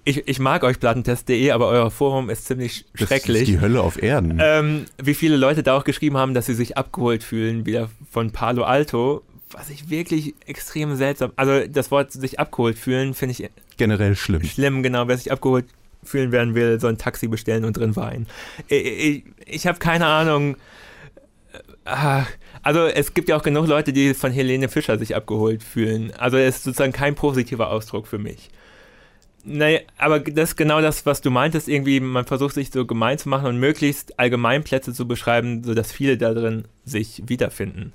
Ich, ich mag euch plattentest.de, aber euer Forum ist ziemlich das schrecklich. Das ist die Hölle auf Erden. Ähm, wie viele Leute da auch geschrieben haben, dass sie sich abgeholt fühlen, wieder von Palo Alto, was ich wirklich extrem seltsam. Also das Wort sich abgeholt fühlen, finde ich generell schlimm. Schlimm, genau. Wer sich abgeholt fühlen werden will, soll ein Taxi bestellen und drin weinen. Ich, ich, ich habe keine Ahnung. Ah, also es gibt ja auch genug Leute, die von Helene Fischer sich abgeholt fühlen. Also es ist sozusagen kein positiver Ausdruck für mich. Naja, aber das ist genau das, was du meintest, irgendwie, man versucht sich so gemein zu machen und möglichst Allgemeinplätze zu beschreiben, sodass viele da drin sich wiederfinden.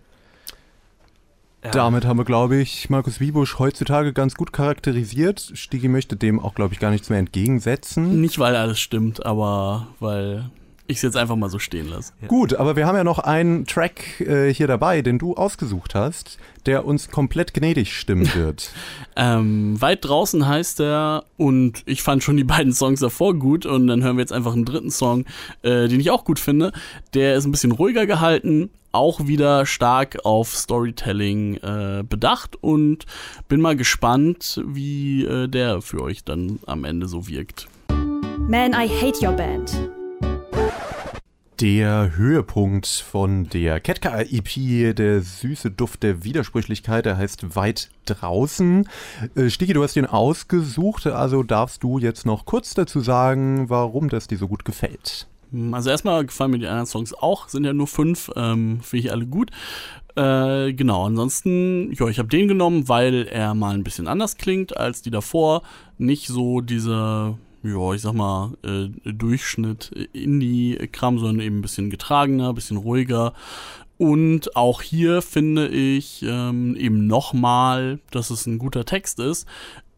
Ja. Damit haben wir, glaube ich, Markus Wiebusch heutzutage ganz gut charakterisiert. Stigi möchte dem auch, glaube ich, gar nichts mehr entgegensetzen. Nicht, weil alles stimmt, aber weil ich es jetzt einfach mal so stehen lasse. Ja. Gut, aber wir haben ja noch einen Track äh, hier dabei, den du ausgesucht hast, der uns komplett gnädig stimmen wird. ähm, weit draußen heißt er und ich fand schon die beiden Songs davor gut und dann hören wir jetzt einfach einen dritten Song, äh, den ich auch gut finde. Der ist ein bisschen ruhiger gehalten, auch wieder stark auf Storytelling äh, bedacht und bin mal gespannt, wie äh, der für euch dann am Ende so wirkt. Man, I Hate Your Band der Höhepunkt von der Ketka EP, der süße Duft der Widersprüchlichkeit, der heißt Weit draußen. Äh, Stigi, du hast ihn ausgesucht, also darfst du jetzt noch kurz dazu sagen, warum das dir so gut gefällt. Hm, also erstmal gefallen mir die anderen Songs auch, sind ja nur fünf, ähm, finde ich alle gut. Äh, genau, ansonsten, ja, ich habe den genommen, weil er mal ein bisschen anders klingt als die davor. Nicht so diese ja, ich sag mal, äh, Durchschnitt Indie-Kram, sondern eben ein bisschen getragener, ein bisschen ruhiger. Und auch hier finde ich ähm, eben nochmal, dass es ein guter Text ist.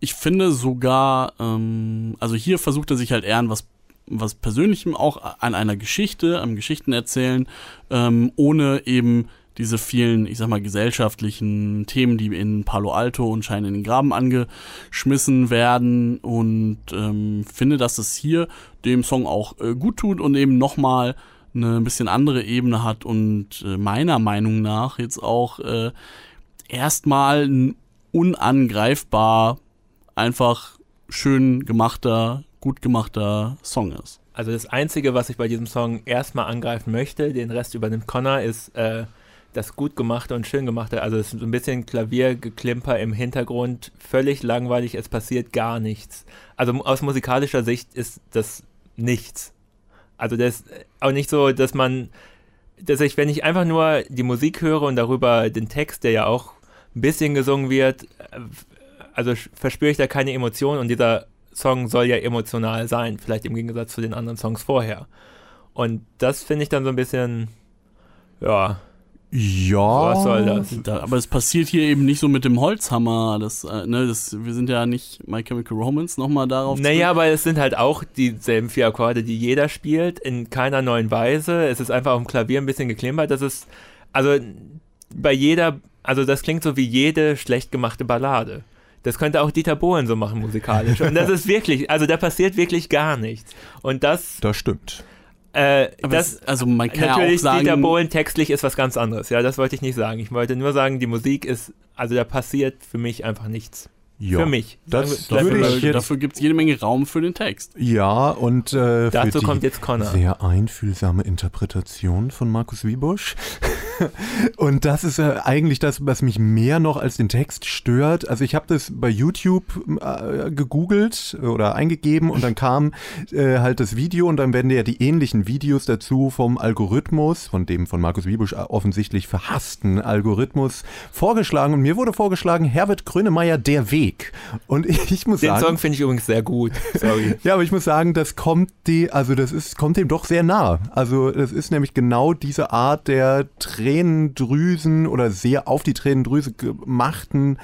Ich finde sogar, ähm, also hier versucht er sich halt eher an was was Persönlichem, auch an einer Geschichte, am Geschichten erzählen, ähm, ohne eben diese vielen, ich sag mal, gesellschaftlichen Themen, die in Palo Alto und Schein in den Graben angeschmissen werden und ähm, finde, dass es hier dem Song auch äh, gut tut und eben nochmal eine ein bisschen andere Ebene hat und äh, meiner Meinung nach jetzt auch äh, erstmal unangreifbar, einfach schön gemachter, gut gemachter Song ist. Also das Einzige, was ich bei diesem Song erstmal angreifen möchte, den Rest übernimmt Connor, ist äh, das gut gemachte und schön gemachte. Also es ist so ein bisschen Klaviergeklimper im Hintergrund, völlig langweilig, es passiert gar nichts. Also aus musikalischer Sicht ist das nichts. Also das ist auch nicht so, dass man, dass ich, wenn ich einfach nur die Musik höre und darüber den Text, der ja auch ein bisschen gesungen wird, also verspüre ich da keine Emotionen und dieser Song soll ja emotional sein, vielleicht im Gegensatz zu den anderen Songs vorher. Und das finde ich dann so ein bisschen, ja, ja. Was soll das? Da, aber es passiert hier eben nicht so mit dem Holzhammer. Das, äh, ne, das, wir sind ja nicht My Chemical Romance nochmal darauf. Naja, aber es sind halt auch dieselben vier Akkorde, die jeder spielt, in keiner neuen Weise. Es ist einfach auf dem Klavier ein bisschen geklimpert. Das ist, also bei jeder, also das klingt so wie jede schlecht gemachte Ballade. Das könnte auch Dieter Bohlen so machen musikalisch. Und das ist wirklich, also da passiert wirklich gar nichts. Und das. Das stimmt. Äh, das, es, also man kann natürlich auch sagen, Dieter Bohlen textlich ist was ganz anderes. Ja, das wollte ich nicht sagen. Ich wollte nur sagen, die Musik ist, also da passiert für mich einfach nichts. Ja, für mich. Das dafür, würde ich jetzt, dafür gibt es jede Menge Raum für den Text. Ja, und äh, Dazu für die kommt jetzt Connor. sehr einfühlsame Interpretation von Markus Wiebusch. und das ist äh, eigentlich das, was mich mehr noch als den Text stört. Also ich habe das bei YouTube äh, gegoogelt oder eingegeben und dann kam äh, halt das Video und dann werden ja die ähnlichen Videos dazu vom Algorithmus, von dem von Markus Wiebusch offensichtlich verhassten Algorithmus vorgeschlagen. Und mir wurde vorgeschlagen, Herbert Grönemeyer, Der Weg. Und ich, ich muss Den sagen... Song finde ich übrigens sehr gut. Sorry. Ja, aber ich muss sagen, das kommt die, also das ist, kommt dem doch sehr nah. Also das ist nämlich genau diese Art der Tränendrüsen oder sehr auf die Tränendrüse gemachten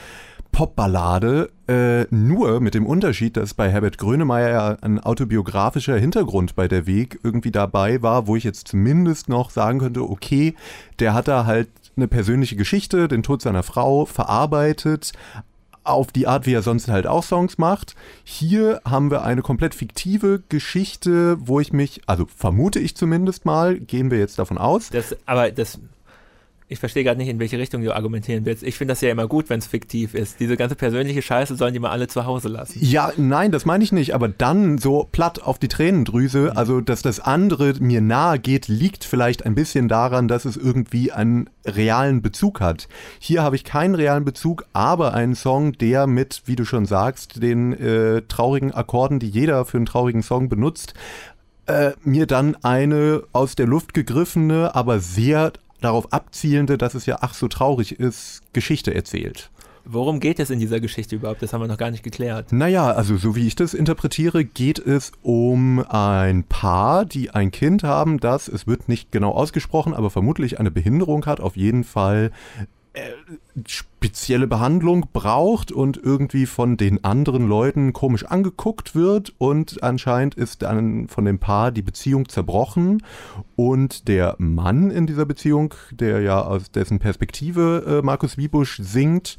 Popballade, äh, nur mit dem Unterschied, dass bei Herbert Grönemeyer ja ein autobiografischer Hintergrund bei der Weg irgendwie dabei war, wo ich jetzt zumindest noch sagen könnte, okay, der hat da halt eine persönliche Geschichte, den Tod seiner Frau verarbeitet, auf die Art, wie er sonst halt auch Songs macht. Hier haben wir eine komplett fiktive Geschichte, wo ich mich, also vermute ich zumindest mal, gehen wir jetzt davon aus. Das, aber das, ich verstehe gerade nicht, in welche Richtung du argumentieren willst. Ich finde das ja immer gut, wenn es fiktiv ist. Diese ganze persönliche Scheiße sollen die mal alle zu Hause lassen. Ja, nein, das meine ich nicht, aber dann so platt auf die Tränendrüse, also dass das andere mir nahe geht, liegt vielleicht ein bisschen daran, dass es irgendwie einen realen Bezug hat. Hier habe ich keinen realen Bezug, aber einen Song, der mit, wie du schon sagst, den äh, traurigen Akkorden, die jeder für einen traurigen Song benutzt, äh, mir dann eine aus der Luft gegriffene, aber sehr darauf abzielende, dass es ja ach so traurig ist, Geschichte erzählt. Worum geht es in dieser Geschichte überhaupt? Das haben wir noch gar nicht geklärt. Naja, also so wie ich das interpretiere, geht es um ein Paar, die ein Kind haben, das, es wird nicht genau ausgesprochen, aber vermutlich eine Behinderung hat, auf jeden Fall spezielle Behandlung braucht und irgendwie von den anderen Leuten komisch angeguckt wird und anscheinend ist dann von dem Paar die Beziehung zerbrochen und der Mann in dieser Beziehung, der ja aus dessen Perspektive äh, Markus Wiebusch singt,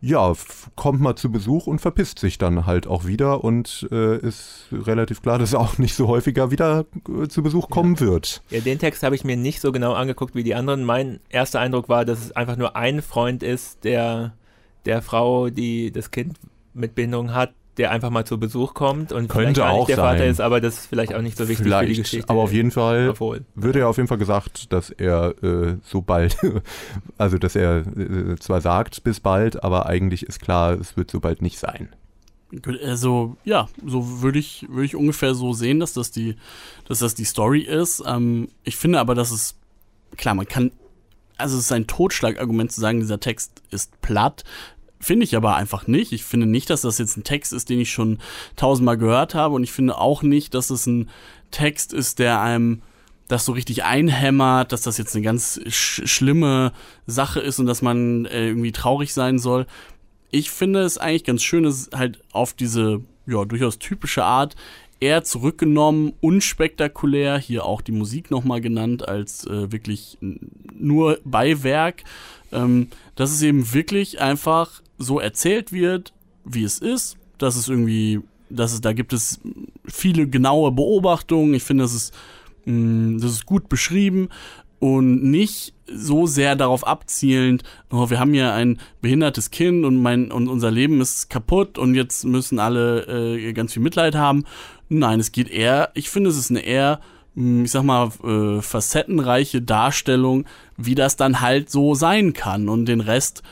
ja, kommt mal zu Besuch und verpisst sich dann halt auch wieder und äh, ist relativ klar, dass er auch nicht so häufiger wieder äh, zu Besuch kommen ja. wird. Ja, den Text habe ich mir nicht so genau angeguckt wie die anderen. Mein erster Eindruck war, dass es einfach nur ein Freund ist, der der Frau, die das Kind mit Behinderung hat, der einfach mal zu Besuch kommt und Könnte auch der sein. Vater ist, aber das ist vielleicht auch nicht so wichtig vielleicht, für die Geschichte. Aber auf jeden Fall Obwohl. wird ja auf jeden Fall gesagt, dass er äh, so bald, also dass er äh, zwar sagt bis bald, aber eigentlich ist klar, es wird so bald nicht sein. Also, ja, so würde ich, würde ich ungefähr so sehen, dass das die, dass das die Story ist. Ähm, ich finde aber, dass es, klar, man kann, also es ist ein Totschlagargument zu sagen, dieser Text ist platt. Finde ich aber einfach nicht. Ich finde nicht, dass das jetzt ein Text ist, den ich schon tausendmal gehört habe. Und ich finde auch nicht, dass es ein Text ist, der einem das so richtig einhämmert, dass das jetzt eine ganz sch schlimme Sache ist und dass man äh, irgendwie traurig sein soll. Ich finde es eigentlich ganz schön, dass halt auf diese ja, durchaus typische Art eher zurückgenommen, unspektakulär, hier auch die Musik nochmal genannt als äh, wirklich nur Beiwerk, ähm, dass es eben wirklich einfach so erzählt wird, wie es ist, dass es irgendwie, dass es, da gibt es viele genaue Beobachtungen, ich finde, das ist, mh, das ist gut beschrieben und nicht so sehr darauf abzielend, oh, wir haben hier ein behindertes Kind und mein und unser Leben ist kaputt und jetzt müssen alle äh, ganz viel Mitleid haben. Nein, es geht eher, ich finde, es ist eine eher, hm, ich sag mal, äh, facettenreiche Darstellung, wie das dann halt so sein kann. Und den Rest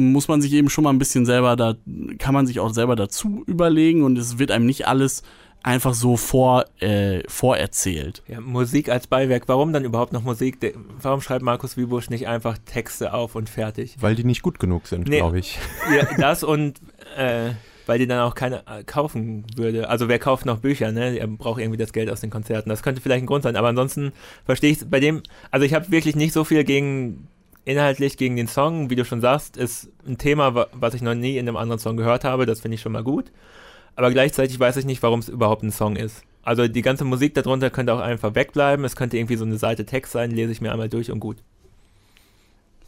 muss man sich eben schon mal ein bisschen selber da, kann man sich auch selber dazu überlegen und es wird einem nicht alles einfach so vor, äh, vorerzählt. Ja, Musik als Beiwerk, warum dann überhaupt noch Musik? Warum schreibt Markus Wiebusch nicht einfach Texte auf und fertig? Weil die nicht gut genug sind, nee, glaube ich. Ja, das und äh, weil die dann auch keiner äh, kaufen würde. Also wer kauft noch Bücher, ne? Er braucht irgendwie das Geld aus den Konzerten. Das könnte vielleicht ein Grund sein, aber ansonsten verstehe ich bei dem, also ich habe wirklich nicht so viel gegen inhaltlich gegen den Song, wie du schon sagst, ist ein Thema, was ich noch nie in einem anderen Song gehört habe. Das finde ich schon mal gut aber gleichzeitig weiß ich nicht, warum es überhaupt ein Song ist. Also die ganze Musik darunter könnte auch einfach wegbleiben. Es könnte irgendwie so eine Seite Text sein, lese ich mir einmal durch und gut.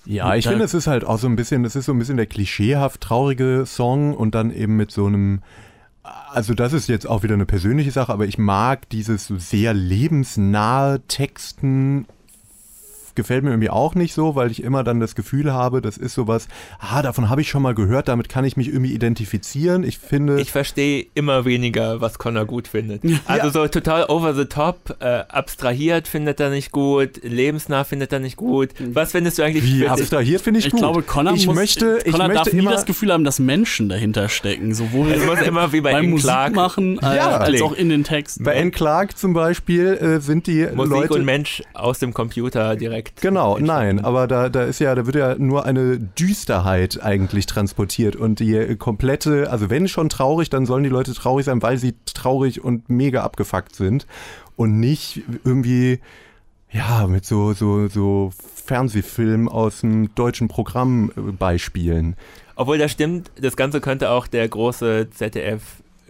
Ja, ich finde, es ist halt auch so ein bisschen, das ist so ein bisschen der klischeehaft traurige Song und dann eben mit so einem, also das ist jetzt auch wieder eine persönliche Sache, aber ich mag dieses sehr lebensnahe Texten gefällt mir irgendwie auch nicht so, weil ich immer dann das Gefühl habe, das ist sowas, ah, davon habe ich schon mal gehört, damit kann ich mich irgendwie identifizieren. Ich finde. Ich verstehe immer weniger, was Connor gut findet. Also ja. so total over the top, äh, abstrahiert findet er nicht gut, lebensnah findet er nicht gut. Was findest du eigentlich? Wie abstrahiert finde ich, ich gut. Ich glaube, Connor, ich muss, möchte, ich Connor möchte darf nie das Gefühl haben, dass Menschen dahinter stecken. Sowohl es muss immer wie bei beim Musik Clark machen, äh, ja. als auch in den Texten. Bei N. Clark zum Beispiel äh, sind die Musik Leute... und Mensch aus dem Computer direkt. Genau, nein Nein, aber da, da ist ja, da wird ja nur eine Düsterheit eigentlich transportiert und die komplette, also wenn schon traurig, dann sollen die Leute traurig sein, weil sie traurig und mega abgefuckt sind und nicht irgendwie ja, mit so, so, so Fernsehfilmen aus dem deutschen Programm äh, beispielen. Obwohl das stimmt, das Ganze könnte auch der große ZDF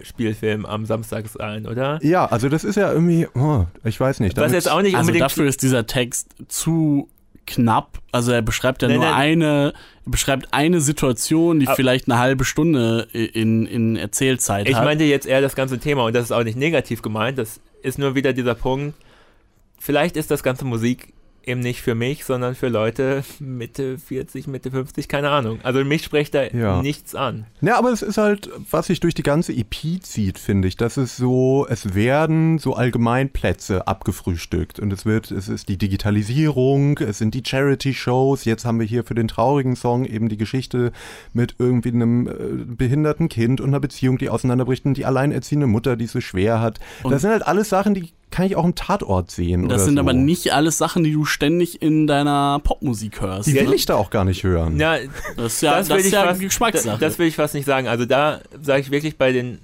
Spielfilm am Samstag sein, oder? Ja, also das ist ja irgendwie, oh, ich weiß nicht. Was jetzt auch nicht also dafür ist dieser Text zu knapp. Also er beschreibt ja nein, nur nein. eine, beschreibt eine Situation, die Aber vielleicht eine halbe Stunde in, in Erzählzeit ich hat. Ich meinte jetzt eher das ganze Thema und das ist auch nicht negativ gemeint. Das ist nur wieder dieser Punkt. Vielleicht ist das ganze Musik eben nicht für mich, sondern für Leute Mitte 40, Mitte 50, keine Ahnung. Also mich spricht da ja. nichts an. Ja, aber es ist halt, was sich durch die ganze EP zieht, finde ich. Das ist so, es werden so Allgemeinplätze abgefrühstückt und es wird, es ist die Digitalisierung, es sind die Charity-Shows. Jetzt haben wir hier für den traurigen Song eben die Geschichte mit irgendwie einem äh, behinderten Kind und einer Beziehung, die auseinanderbricht und die alleinerziehende Mutter, die es so schwer hat. Und das sind halt alles Sachen, die kann ich auch im Tatort sehen. Das sind so. aber nicht alles Sachen, die du ständig in deiner Popmusik hörst. Die will ne? ich da auch gar nicht hören. Ja, das ist ja, das, das ist ja fast, Geschmackssache. Das, das will ich fast nicht sagen. Also da sage ich wirklich bei den,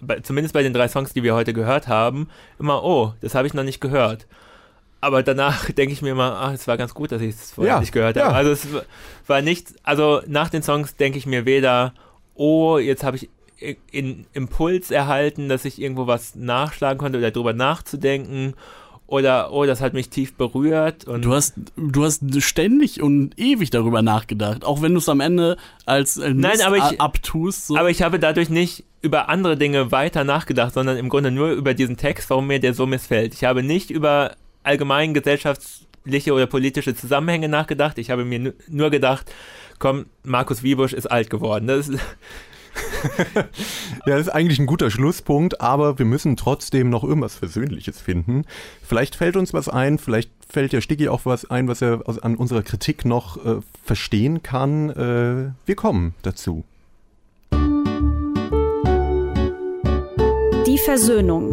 bei, zumindest bei den drei Songs, die wir heute gehört haben, immer, oh, das habe ich noch nicht gehört. Aber danach denke ich mir immer, ach, es war ganz gut, dass ich es vorher ja, nicht gehört habe. Ja. Also es war nichts, also nach den Songs denke ich mir weder, oh, jetzt habe ich in Impuls erhalten, dass ich irgendwo was nachschlagen konnte oder darüber nachzudenken oder oh, das hat mich tief berührt. Und du hast, du hast ständig und ewig darüber nachgedacht, auch wenn du es am Ende als Mist Nein, aber ich, abtust. So. Aber ich habe dadurch nicht über andere Dinge weiter nachgedacht, sondern im Grunde nur über diesen Text, warum mir der so missfällt. Ich habe nicht über allgemein gesellschaftliche oder politische Zusammenhänge nachgedacht. Ich habe mir nur gedacht, komm, Markus Wiebusch ist alt geworden. Das ist, ja, das ist eigentlich ein guter Schlusspunkt, aber wir müssen trotzdem noch irgendwas Versöhnliches finden. Vielleicht fällt uns was ein, vielleicht fällt ja Sticky auch was ein, was er an unserer Kritik noch äh, verstehen kann. Äh, wir kommen dazu. Die Versöhnung.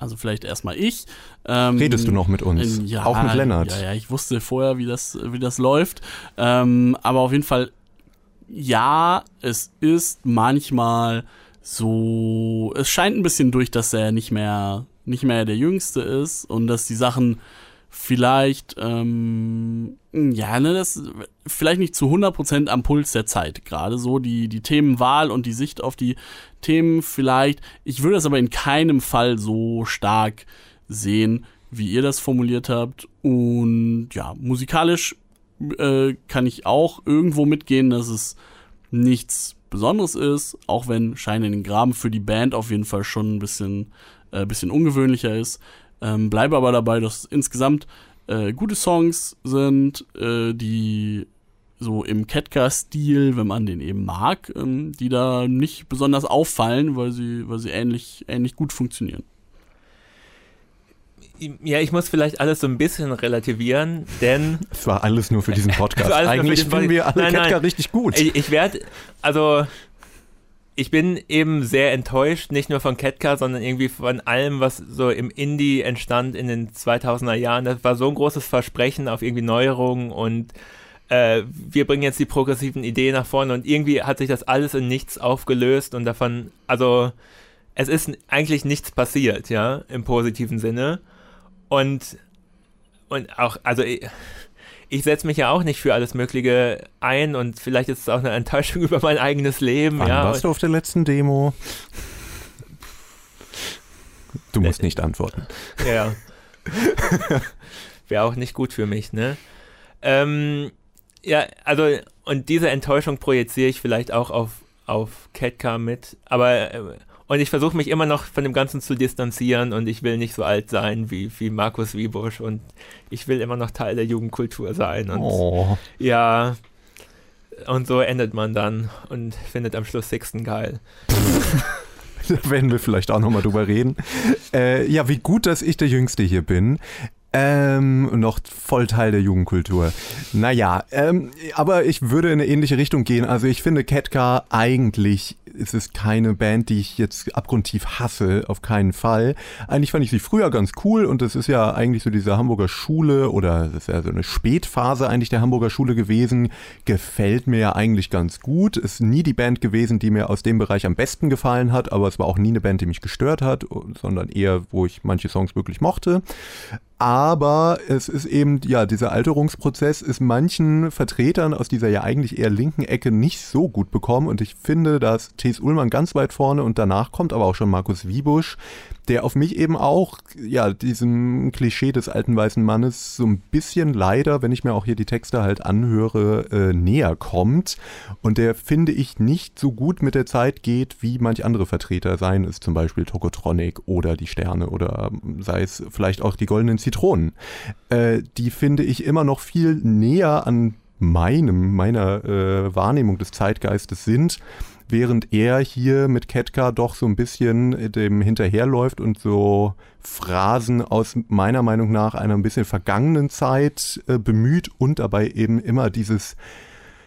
Also vielleicht erstmal ich. Ähm, Redest du noch mit uns? Ähm, ja, auch mit Lennart. Ja, ja, ich wusste vorher, wie das, wie das läuft. Ähm, aber auf jeden Fall, ja, es ist manchmal so, es scheint ein bisschen durch, dass er nicht mehr, nicht mehr der Jüngste ist und dass die Sachen vielleicht, ähm, ja, ne, das vielleicht nicht zu 100% am Puls der Zeit. Gerade so die, die Themenwahl und die Sicht auf die Themen vielleicht. Ich würde das aber in keinem Fall so stark sehen, wie ihr das formuliert habt. Und ja, musikalisch äh, kann ich auch irgendwo mitgehen, dass es nichts Besonderes ist, auch wenn Schein in den Graben für die Band auf jeden Fall schon ein bisschen, äh, bisschen ungewöhnlicher ist. Ähm, bleibe aber dabei, dass insgesamt äh, gute Songs sind, äh, die so im Ketka-Stil, wenn man den eben mag, ähm, die da nicht besonders auffallen, weil sie, weil sie ähnlich, ähnlich gut funktionieren. Ja, ich muss vielleicht alles so ein bisschen relativieren, denn. Es war alles nur für diesen Podcast. Eigentlich finden wir alle nein, Ketka nein. richtig gut. Ich, ich werde, also ich bin eben sehr enttäuscht, nicht nur von Ketka, sondern irgendwie von allem, was so im Indie entstand in den 2000er Jahren. Das war so ein großes Versprechen auf irgendwie Neuerungen und äh, wir bringen jetzt die progressiven Ideen nach vorne und irgendwie hat sich das alles in nichts aufgelöst und davon, also es ist eigentlich nichts passiert, ja, im positiven Sinne. Und, und auch, also ich, setze mich ja auch nicht für alles Mögliche ein und vielleicht ist es auch eine Enttäuschung über mein eigenes Leben. Wann ja. warst du auf der letzten Demo? Du musst nicht antworten. Ja. Wäre auch nicht gut für mich, ne? Ähm, ja, also, und diese Enttäuschung projiziere ich vielleicht auch auf, auf Ketka mit, aber äh, und ich versuche mich immer noch von dem Ganzen zu distanzieren und ich will nicht so alt sein wie, wie Markus Wiebusch und ich will immer noch Teil der Jugendkultur sein. Und oh. ja, und so endet man dann und findet am Schluss Sixten geil. da werden wir vielleicht auch nochmal drüber reden. Äh, ja, wie gut, dass ich der Jüngste hier bin. Ähm, noch voll Teil der Jugendkultur. Naja, ähm, aber ich würde in eine ähnliche Richtung gehen. Also ich finde Ketka eigentlich ist es keine Band, die ich jetzt abgrundtief hasse, auf keinen Fall. Eigentlich fand ich sie früher ganz cool und das ist ja eigentlich so diese Hamburger Schule oder das ist ja so eine Spätphase eigentlich der Hamburger Schule gewesen. Gefällt mir ja eigentlich ganz gut. Ist nie die Band gewesen, die mir aus dem Bereich am besten gefallen hat, aber es war auch nie eine Band, die mich gestört hat, sondern eher, wo ich manche Songs wirklich mochte. Aber es ist eben, ja, dieser Alterungsprozess ist manchen Vertretern aus dieser ja eigentlich eher linken Ecke nicht so gut bekommen. Und ich finde, dass T.S. Ullmann ganz weit vorne und danach kommt aber auch schon Markus Wiebusch, der auf mich eben auch, ja, diesem Klischee des alten weißen Mannes so ein bisschen leider, wenn ich mir auch hier die Texte halt anhöre, äh, näher kommt. Und der, finde ich, nicht so gut mit der Zeit geht, wie manch andere Vertreter, seien es zum Beispiel Tokotronic oder die Sterne oder sei es vielleicht auch die goldenen Zitronen. Äh, die finde ich immer noch viel näher an meinem, meiner äh, Wahrnehmung des Zeitgeistes sind während er hier mit Ketka doch so ein bisschen dem hinterherläuft und so Phrasen aus meiner Meinung nach einer ein bisschen vergangenen Zeit äh, bemüht und dabei eben immer dieses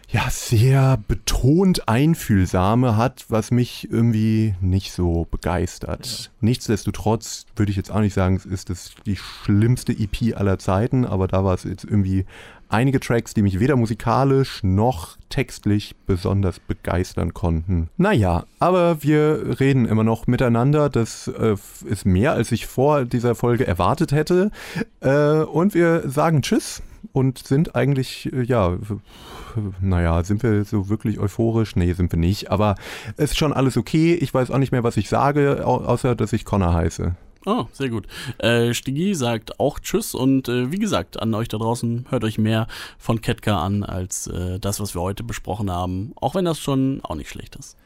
ja sehr betont einfühlsame hat, was mich irgendwie nicht so begeistert. Ja. Nichtsdestotrotz würde ich jetzt auch nicht sagen, es ist das die schlimmste EP aller Zeiten, aber da war es jetzt irgendwie einige Tracks, die mich weder musikalisch noch textlich besonders begeistern konnten. Naja, aber wir reden immer noch miteinander. Das äh, ist mehr, als ich vor dieser Folge erwartet hätte. Äh, und wir sagen Tschüss und sind eigentlich, äh, ja, naja, sind wir so wirklich euphorisch? Nee, sind wir nicht. Aber es ist schon alles okay. Ich weiß auch nicht mehr, was ich sage, außer dass ich Connor heiße. Oh, sehr gut. Äh, Stigi sagt auch Tschüss und äh, wie gesagt, an euch da draußen hört euch mehr von Ketka an als äh, das, was wir heute besprochen haben, auch wenn das schon auch nicht schlecht ist.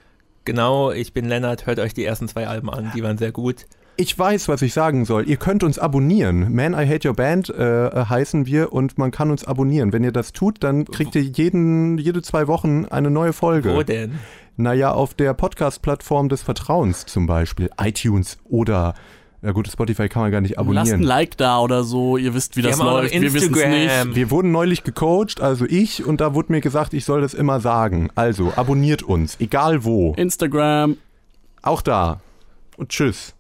Genau, ich bin Lennart, hört euch die ersten zwei Alben an, die waren sehr gut. Ich weiß, was ich sagen soll. Ihr könnt uns abonnieren. Man, I Hate Your Band äh, heißen wir und man kann uns abonnieren. Wenn ihr das tut, dann kriegt ihr jeden, jede zwei Wochen eine neue Folge. Wo denn? Naja, auf der Podcast-Plattform des Vertrauens zum Beispiel. iTunes oder ja gut, Spotify kann man gar nicht abonnieren. Lasst ein Like da oder so, ihr wisst, wie Wir das läuft. Wir wissen es nicht. Wir wurden neulich gecoacht, also ich, und da wurde mir gesagt, ich soll das immer sagen. Also, abonniert uns, egal wo. Instagram. Auch da. Und tschüss.